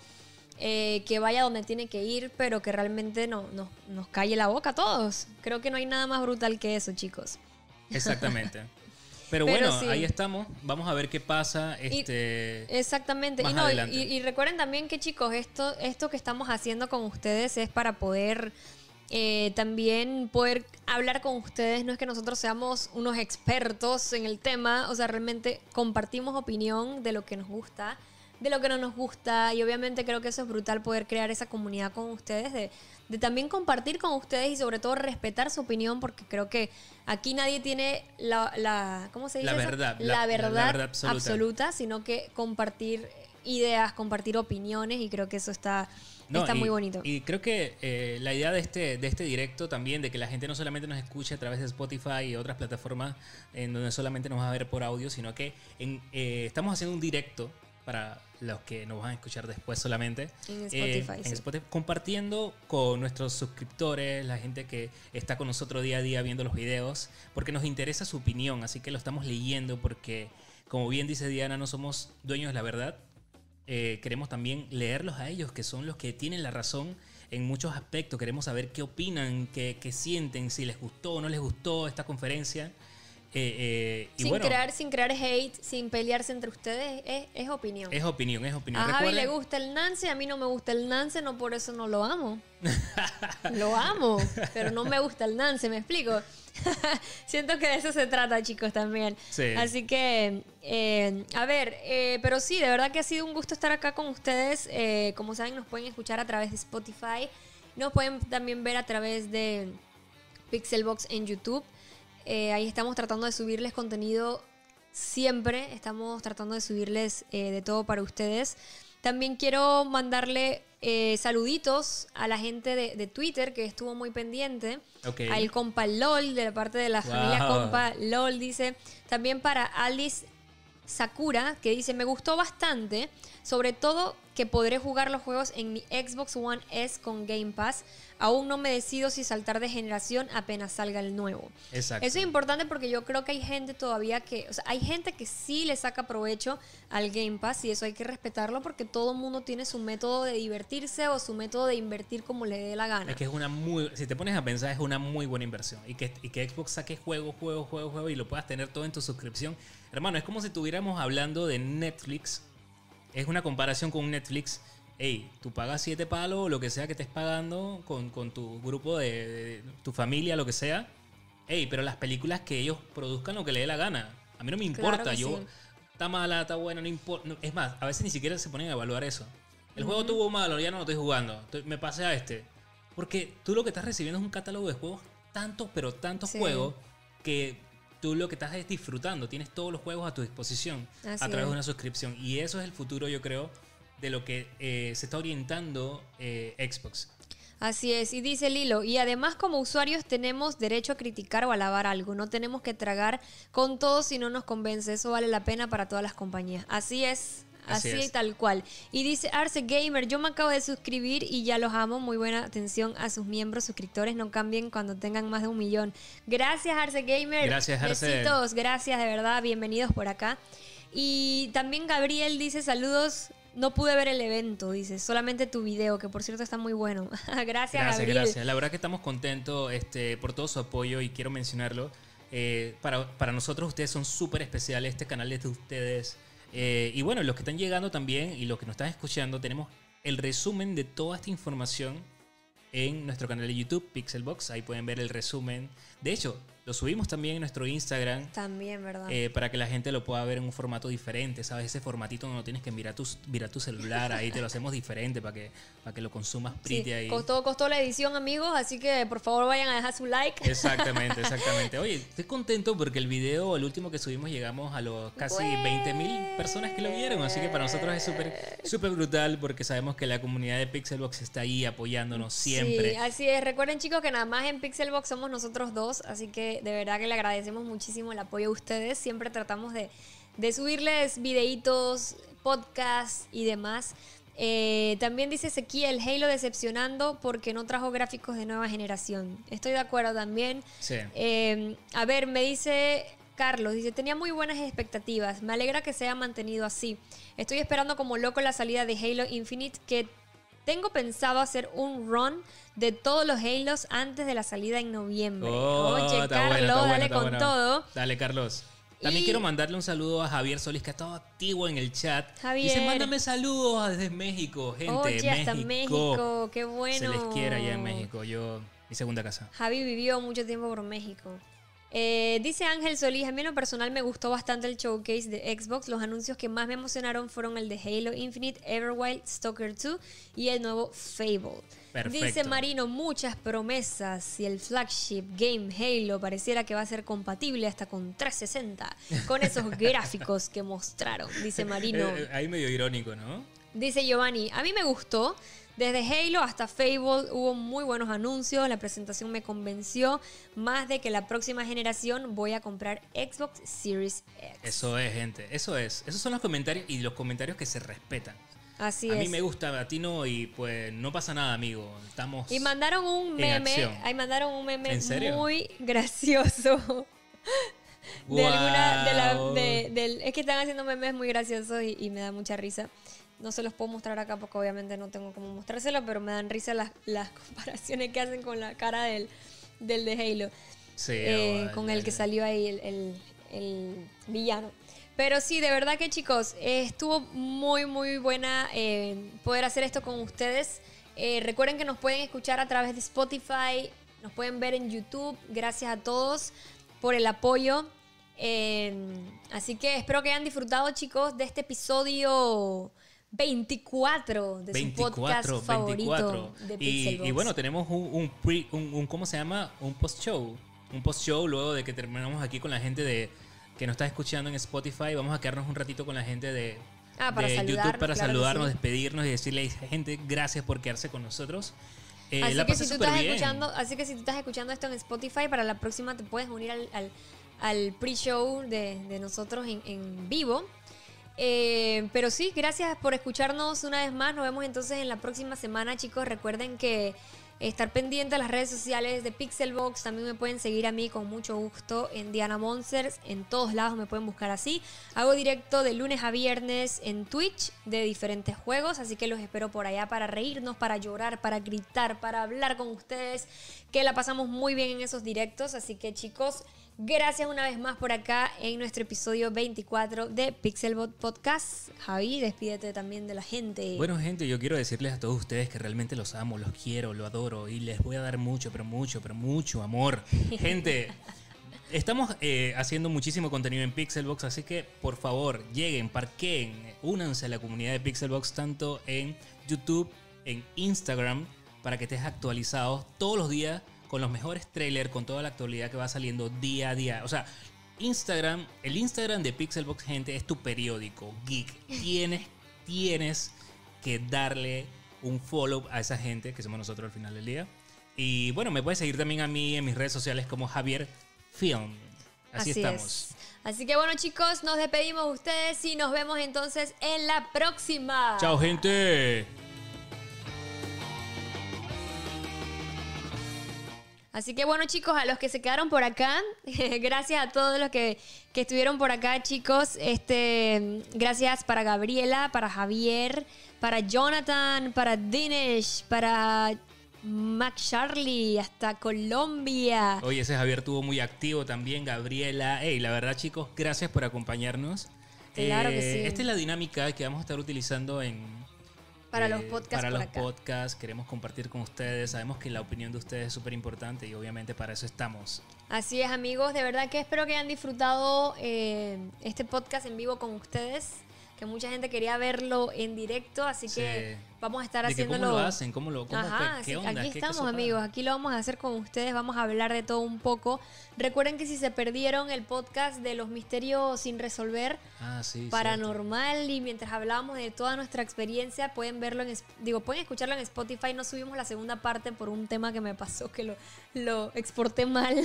eh, que vaya donde tiene que ir, pero que realmente no, no, nos calle la boca a todos. Creo que no hay nada más brutal que eso, chicos. Exactamente. Pero, bueno, ahí estamos. Vamos a ver qué pasa. Este, exactamente. y, recuerden también que, chicos, esto, esto que estamos haciendo con ustedes es para poder eh, también poder hablar con ustedes. No es que nosotros seamos unos expertos en el tema. O sea, realmente compartimos opinión de lo que nos gusta, de lo que no nos gusta. Y obviamente creo que eso es brutal poder crear esa comunidad con ustedes de de también compartir con ustedes y sobre todo respetar su opinión, porque creo que aquí nadie tiene la, la ¿cómo se dice? La verdad. La, verdad, absoluta. sino que compartir ideas, compartir opiniones y creo que eso está, está muy bonito. Y creo que eh, la idea de este, de este directo también, de que la gente no solamente nos escuche a través de Spotify y otras plataformas en donde solamente nos va a ver por audio, sino que en, eh, estamos haciendo un directo para los que nos van a escuchar después solamente. En eh, Spotify. compartiendo con nuestros suscriptores, la gente que está con nosotros día a día viendo los videos, porque nos interesa su opinión, así que lo estamos leyendo porque, como bien dice Diana, no somos dueños de la verdad. Eh, queremos también leerlos a ellos, que son los que tienen la razón en muchos aspectos. Queremos saber qué opinan, qué, qué sienten, si les gustó o no les gustó esta conferencia. Eh, sin, crear, sin crear hate, sin pelearse entre ustedes, es, opinión. Es opinión, es opinión. A Javi le gusta el Nance, a mí no me gusta el Nance, no por eso no lo amo. lo amo, pero no me gusta el Nance, ¿me explico? Siento que de eso se trata, chicos, también. Así que, eh, a ver, eh, pero sí, de verdad que ha sido un gusto estar acá con ustedes. Eh, como saben, nos pueden escuchar a través de Spotify. Nos pueden también ver a través de Pixelbox en YouTube. Ahí estamos tratando de subirles contenido siempre. Estamos tratando de subirles de todo para ustedes. También quiero mandarle eh, saluditos a la gente de, Twitter que estuvo muy pendiente. Al compa LOL, de la parte de la familia compa LOL, dice. También para Alice Sakura, que dice, me gustó bastante, sobre todo que podré jugar los juegos en mi Xbox One S con Game Pass. Aún no me decido si saltar de generación apenas salga el nuevo. Exacto. Eso es importante porque yo creo que hay gente todavía que, o sea, hay gente que sí le saca provecho al Game Pass y eso hay que respetarlo porque todo el mundo tiene su método de divertirse o su método de invertir como le dé la gana. Es que es una muy, si te pones a pensar, es una muy buena inversión. Y que, y que Xbox saque juego, juego, juego, juego y lo puedas tener todo en tu suscripción. Hermano, es como si estuviéramos hablando de Netflix es una comparación con Netflix. Hey, tú pagas siete palos o lo que sea que estés pagando con, tu grupo de, tu familia, lo que sea. Hey, pero las películas que ellos produzcan lo que le dé la gana. A mí no me importa. Yo, está mala, está buena, no importa. es más, a veces ni siquiera se ponen a evaluar eso. El juego tuvo malo, ya no lo estoy jugando. me pasé a este. Porque tú lo que estás recibiendo es un catálogo de juegos, tantos, pero tantos juegos, que tú lo que estás es disfrutando, tienes todos los juegos a tu disposición a través de una suscripción. Y eso es el futuro, yo creo, de lo que eh, se está orientando eh, Xbox. Así es, y dice Lilo, y además como usuarios tenemos derecho a criticar o alabar algo, no tenemos que tragar con todo si no nos convence, eso vale la pena para todas las compañías. Así es, Así, y tal cual. Y dice Arce Gamer, yo me acabo de suscribir y ya los amo. Muy buena atención a sus miembros, suscriptores. No cambien cuando tengan más de un millón. Gracias, Arce Gamer. Gracias, Arce. Besitos, gracias, de verdad. Bienvenidos por acá. Y también Gabriel dice saludos. No pude ver el evento, dice, solamente tu video, que por cierto está muy bueno. gracias, gracias, Gabriel. Gracias, La verdad que estamos contentos este, por todo su apoyo y quiero mencionarlo. Eh, para, para nosotros ustedes son súper especiales, este canal es de ustedes. Eh, y bueno, los que están llegando también y los que nos están escuchando, tenemos el resumen de toda esta información en nuestro canal de YouTube, Pixelbox. Ahí pueden ver el resumen. De hecho, lo subimos también en nuestro Instagram. También, ¿verdad? Eh, para que la gente lo pueda ver en un formato diferente, ¿sabes? Ese formatito no tienes que mirar tu, mirar tu celular, ahí te lo hacemos diferente para que, para que lo consumas pretty ahí. Costó, costó la edición, amigos, así que por favor vayan a dejar su like. Exactamente, exactamente. Oye, estoy contento porque el video, el último que subimos, llegamos a los casi 20 mil personas que lo vieron, así que para nosotros es súper súper brutal porque sabemos que la comunidad de Pixelbox está ahí apoyándonos siempre. Sí, así es. Recuerden, chicos, que nada más en Pixelbox somos nosotros dos, así que de verdad que le agradecemos muchísimo el apoyo a ustedes. Siempre tratamos de, subirles videitos, podcasts y demás. Eh, también dice Ezequiel, Halo decepcionando porque no trajo gráficos de nueva generación. Estoy de acuerdo también. Eh, a ver, me dice Carlos, dice, tenía muy buenas expectativas. Me alegra que se haya mantenido así. Estoy esperando como loco la salida de Halo Infinite que tengo pensado hacer un run de todos los Halos antes de la salida en noviembre. Oh, Oye, Carlos, dale con todo. Dale, Carlos. También quiero mandarle un saludo a Javier Solís, que ha estado activo en el chat. Javier. Dice, mándame saludos desde México, gente. Oye, México. hasta México, qué bueno. Se les quiere allá en México, yo, mi segunda casa. Javi vivió mucho tiempo por México. Eh, dice Ángel Solís, a mí en lo personal me gustó bastante el showcase de Xbox. Los anuncios que más me emocionaron fueron el de Halo Infinite, Everwild, Stalker 2 y el nuevo Fable. Dice Marino, muchas promesas y el flagship game Halo pareciera que va a ser compatible hasta con 360 con esos gráficos que mostraron, dice Marino. Eh, ahí medio irónico, ¿no? Dice Giovanni, a mí me gustó. Desde Halo hasta Fable hubo muy buenos anuncios, la presentación me convenció más de que la próxima generación voy a comprar Xbox Series X. Eso es, gente, eso es. Esos son los comentarios y los comentarios que se respetan. Así a mí me gusta, a ti no, y pues no pasa nada, amigo. Estamos. Y mandaron un meme. Ahí mandaron un meme muy gracioso. de alguna. De la, de, es que están haciendo memes muy graciosos y me da mucha risa. No se los puedo mostrar acá porque obviamente no tengo cómo mostrárselo, pero me dan risa las, las comparaciones que hacen con la cara del, del de Halo. Sí, eh, con el que salió ahí el, el- el villano. Pero sí, de verdad que chicos, eh, estuvo muy, muy buena eh, poder hacer esto con ustedes. Eh, recuerden que nos pueden escuchar a través de Spotify, nos pueden ver en YouTube. Gracias a todos por el apoyo. Así que espero que hayan disfrutado, chicos, de este episodio 24 de su podcast 24, favorito 24. de Y, bueno, tenemos un, un, pre- un- un- ¿cómo se llama? Un post-show. Un post-show luego de que terminamos aquí con la gente de que nos está escuchando en Spotify. Vamos a quedarnos un ratito con la gente de, Ah, para de YouTube para claro saludarnos, sí. despedirnos y decirle gente gracias por quedarse con nosotros. Eh, así, la que pasé si tú súper estás bien. escuchando, así que si tú estás escuchando esto en Spotify, para la próxima te puedes unir al, al, al pre-show de, de nosotros en, en vivo. Eh, pero sí, gracias por escucharnos una vez más. Nos vemos entonces en la próxima semana, chicos. Recuerden que estar pendiente a las redes sociales de Pixelbox. También me pueden seguir a mí con mucho gusto en Diana Monsters. En todos lados me pueden buscar así. Hago directo de lunes a viernes en Twitch de diferentes juegos. Así que los espero por allá para reírnos, para llorar, para gritar, para hablar con ustedes. Que la pasamos muy bien en esos directos. Así que chicos, gracias una vez más por acá en nuestro episodio 24 de Pixelbot Podcast. Javi, despídete también de la gente. Bueno, gente, yo quiero decirles a todos ustedes que realmente los amo, los quiero, lo adoro y les voy a dar mucho, pero mucho, pero mucho amor. Gente, estamos eh, haciendo muchísimo contenido en Pixelbox, así que por favor, lleguen, parqueen, únanse a la comunidad de Pixelbox tanto en YouTube, en Instagram, para que estés actualizado todos los días con los mejores trailers, con toda la actualidad que va saliendo día a día. O sea, Instagram, el Instagram de Pixelbox, gente, es tu periódico geek. Tienes, tienes que darle un follow a esa gente que somos nosotros al final del día. Y bueno, me puedes seguir también a mí en mis redes sociales como Javier Film. Así, estamos. es. Así que bueno chicos, nos despedimos de ustedes y nos vemos entonces en la próxima. Chao, gente. Así que bueno chicos, a los que se quedaron por acá, gracias a todos los que, que estuvieron por acá chicos, este, gracias para Gabriela, para Javier, para Jonathan, para Dinesh, para Mac Charlie, hasta Colombia. Oye, ese Javier tuvo muy activo también, Gabriela. Hey, la verdad, chicos, gracias por acompañarnos. Eh, Claro que sí. Esta es la dinámica que vamos a estar utilizando en. Para eh, los podcasts Para por los acá. podcasts, queremos compartir con ustedes. Sabemos que la opinión de ustedes es súper importante y obviamente para eso estamos. Así es amigos, de verdad que espero que hayan disfrutado eh, este podcast en vivo con ustedes, que mucha gente quería verlo en directo, así que Sí. vamos a estar De que haciéndolo. ¿Cómo lo hacen? ¿Cómo lo cómo, Ajá, qué, sí, qué onda? aquí ¿Qué- qué estamos amigos, aquí lo vamos a hacer con ustedes, vamos a hablar de todo un poco. Recuerden que si se perdieron el podcast de los misterios sin resolver, Ah, sí. paranormal y mientras hablábamos de toda nuestra experiencia, pueden verlo en, digo, pueden escucharlo en Spotify, no subimos la segunda parte por un tema que me pasó que lo, lo exporté mal.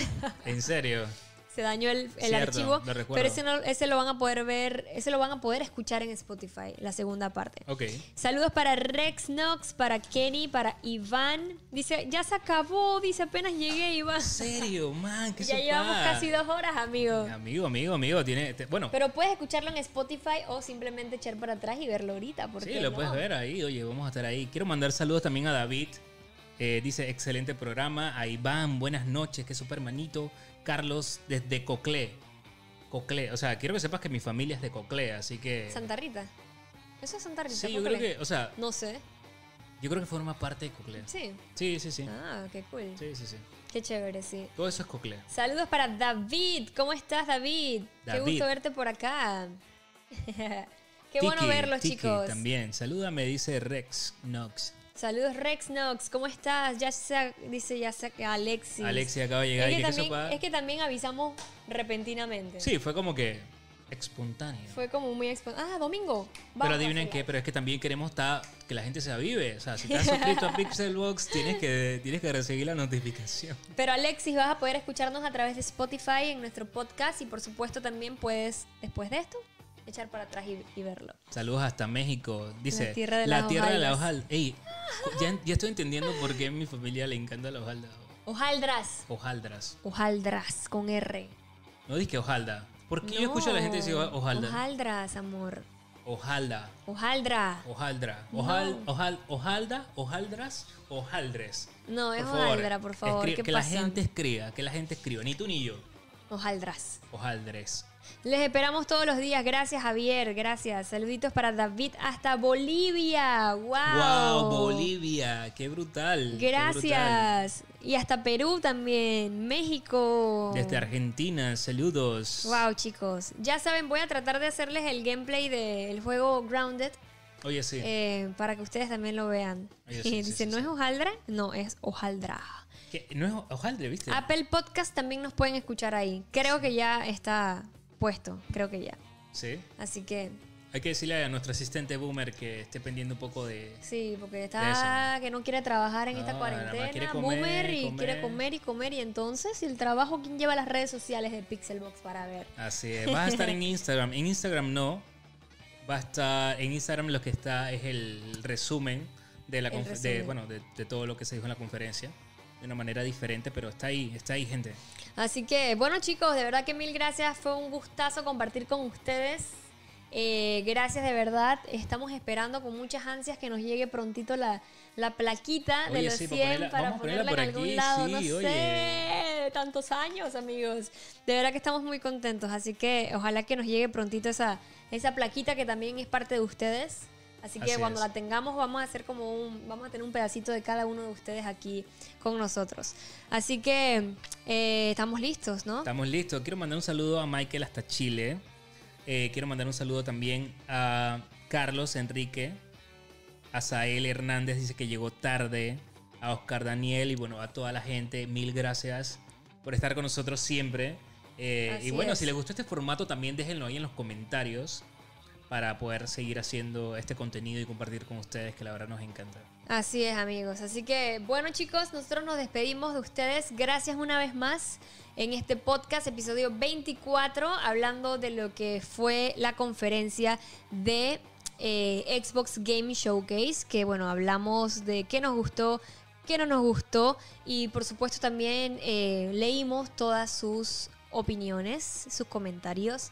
En serio. Se dañó el, el Cierto, archivo, pero ese, no- ese lo van a poder ver, ese lo van a poder escuchar en Spotify, la segunda parte. Ok. Saludos para Rex Knox, para Kenny, para Iván. Dice, ya se acabó, dice, apenas llegué, Iván. ¿En serio, man? ¿Qué Ya llevamos casi dos horas, amigo. Amigo, amigo, amigo. Tiene, te- bueno, Pero puedes escucharlo en Spotify o simplemente echar para atrás y verlo ahorita. ¿por Sí, lo no? puedes ver ahí. Oye, vamos a estar ahí. Quiero mandar saludos también a David. Eh, dice, excelente programa. A Iván, buenas noches. Qué super manito. Carlos, desde Coclé. Coclé. O sea, quiero que sepas que mi familia es de Coclé, así que... Santa Rita. Eso es Santa Rita. Sí, yo ¿por creo qué? que, o sea, No sé. yo creo que forma parte de Coclé. Sí. Sí, sí, sí. Ah, qué cool. Sí, sí, sí. Qué chévere, sí. Todo eso es Coclé. Saludos para David. ¿Cómo estás, David? Qué David. gusto verte por acá. Qué bueno verlos, Tiki chicos. también. Salúdame, dice Rex Knox. Saludos, Rex Knox. ¿Cómo estás? Ya se, dice ya se, Alexis. Alexia acaba de llegar. Es ¿Y que, también, es que también avisamos repentinamente. Sí, fue como que espontáneo. Fue como muy expo- Ah, domingo. Pero adivinen qué, pero es que también queremos que la gente se avive. O sea, si estás suscrito a Pixelbox, tienes que, tienes que recibir la notificación. Pero Alexis, vas a poder escucharnos a través de Spotify en nuestro podcast y por supuesto también puedes, después de esto, echar para atrás y, y verlo. Saludos hasta México. Dice, La tierra de la las tierra de la hojaldra. Ey, ya, ya estoy entendiendo por qué a mi familia le encanta la hojaldra. Hojaldras. Hojaldras. Hojaldras con R. No dije hojalda. ¿Por qué yo escucho a la gente decir hojalda? Hojaldras, amor. Ojalda. Ojaldra. Ojaldra. No. Ojal, ojal, ojalda, ojaldras, ojaldres. No, es Por favor, hojaldra, por favor. escri- ¿Qué que pasa? la gente escriba, que la gente escriba. Ni tú ni yo. Ojaldras. Ojaldres. Les esperamos todos los días. Gracias, Javier. Gracias. Saluditos para David hasta Bolivia. ¡Wow! ¡Wow! Bolivia. ¡Qué brutal! qué brutal. Gracias. Y hasta Perú también. México. Desde Argentina, saludos. Wow, chicos. Ya saben, voy a tratar de hacerles el gameplay del juego Grounded Oye, sí. eh, para que ustedes también lo vean. Oye, sí, sí, Dice, sí, ¿no es hojaldra? No, es hojaldra. No es hojaldre, ¿viste? Apple Podcast también nos pueden escuchar ahí. Creo que ya está puesto. Creo que ya. Sí. Así que Hay que decirle a nuestro asistente Boomer que esté pendiente un poco de... Sí, porque está que no quiere trabajar en esta No, cuarentena, quiere comer, boomer, y comer. quiere comer y comer. Y entonces, ¿y el trabajo quién lleva las redes sociales de Pixelbox para ver? Así es. Vas a estar en Instagram. En Instagram no. Va a estar... En Instagram lo que está es el resumen de la de, resumen. bueno, de, de todo lo que se dijo en la conferencia. De una manera diferente, pero está ahí, está ahí, gente. Así que, bueno, chicos, de verdad que mil gracias. Fue un gustazo compartir con ustedes. Eh, gracias de verdad. Estamos esperando con muchas ansias que nos llegue prontito la, la plaquita de los sí, 100 para ponerla- para vamos a ponerla ponerla en algún aquí, lado. sí, no oye. sé, tantos años, amigos. De verdad que estamos muy contentos. Así que ojalá que nos llegue prontito esa, esa plaquita que también es parte de ustedes. Así que Así cuando es. la tengamos vamos a hacer como un, vamos a tener un pedacito de cada uno de ustedes aquí con nosotros. Así que eh, estamos listos, ¿no? Estamos listos. Quiero mandar un saludo a Michael hasta Chile. Eh, quiero mandar un saludo también a Carlos Enrique. A Sael Hernández dice que llegó tarde. A Oscar Daniel y bueno, a toda la gente. Mil gracias por estar con nosotros siempre. Eh, y bueno, es. si les gustó este formato también déjenlo ahí en los comentarios para poder seguir haciendo este contenido y compartir con ustedes que la verdad nos encanta. Así es, amigos. Así que, bueno, chicos, nosotros nos despedimos de ustedes. Gracias una vez más en este podcast, episodio 24, hablando de lo que fue la conferencia de eh, Xbox Game Showcase. Que, bueno, hablamos de qué nos gustó, qué no nos gustó. Y, por supuesto, también eh, leímos todas sus opiniones, sus comentarios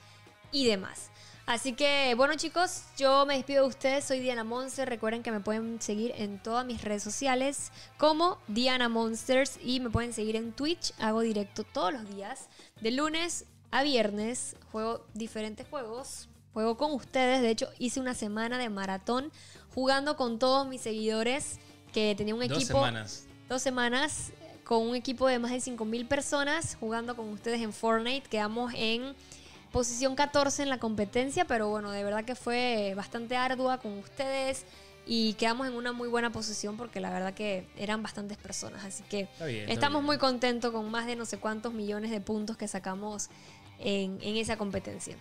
y demás. Así que, bueno chicos, yo me despido de ustedes, soy Diana Monster, recuerden que me pueden seguir en todas mis redes sociales como Diana Monsters y me pueden seguir en Twitch, hago directo todos los días, de lunes a viernes, juego diferentes juegos, juego con ustedes, de hecho hice una semana de maratón jugando con todos mis seguidores que tenía un equipo Dos semanas. dos semanas con un equipo de más de 5.000 personas jugando con ustedes en Fortnite. Quedamos en posición 14 en la competencia, pero bueno, de verdad que fue bastante ardua con ustedes y quedamos en una muy buena posición porque la verdad que eran bastantes personas. Así que bien, estamos muy contentos con más de no sé cuántos millones de puntos que sacamos en, en esa competencia.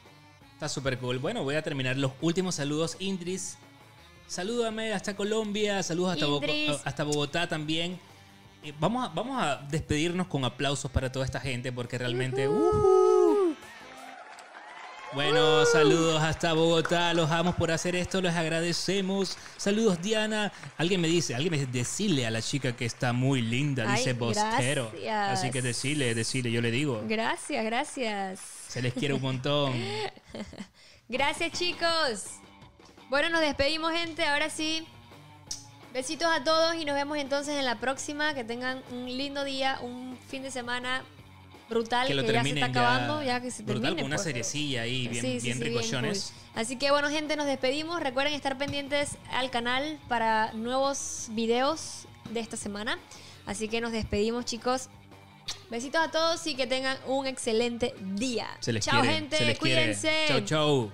Está súper cool. Bueno, voy a terminar los últimos saludos. Indris, salúdame hasta Colombia, saludos hasta, Bo- hasta Bogotá también. Eh, vamos, a, vamos a despedirnos con aplausos para toda esta gente porque realmente... ¡Ujú! Bueno, saludos hasta Bogotá, los amos por hacer esto, les agradecemos. Saludos Diana. Alguien me dice, alguien me dice, decirle a la chica que está muy linda, Ay, dice Bostero. gracias. Así que decirle, decirle, yo le digo. Gracias, gracias. Se les quiere un montón. Gracias, chicos. Bueno, nos despedimos, gente. Ahora sí. Besitos a todos y nos vemos entonces en la próxima. Que tengan un lindo día, un fin de semana brutal que ya se está acabando, ya que se brutal termine. con una pues. seriecilla ahí bien, Sí, sí, bien sí, ricochones. cool. Así que bueno, gente, nos despedimos. Recuerden estar pendientes al canal para nuevos videos de esta semana. Así que nos despedimos, chicos. Besitos a todos y que tengan un excelente día. Se les Chao, quiere, gente. se les quiere. Cuídense. Chau, chau.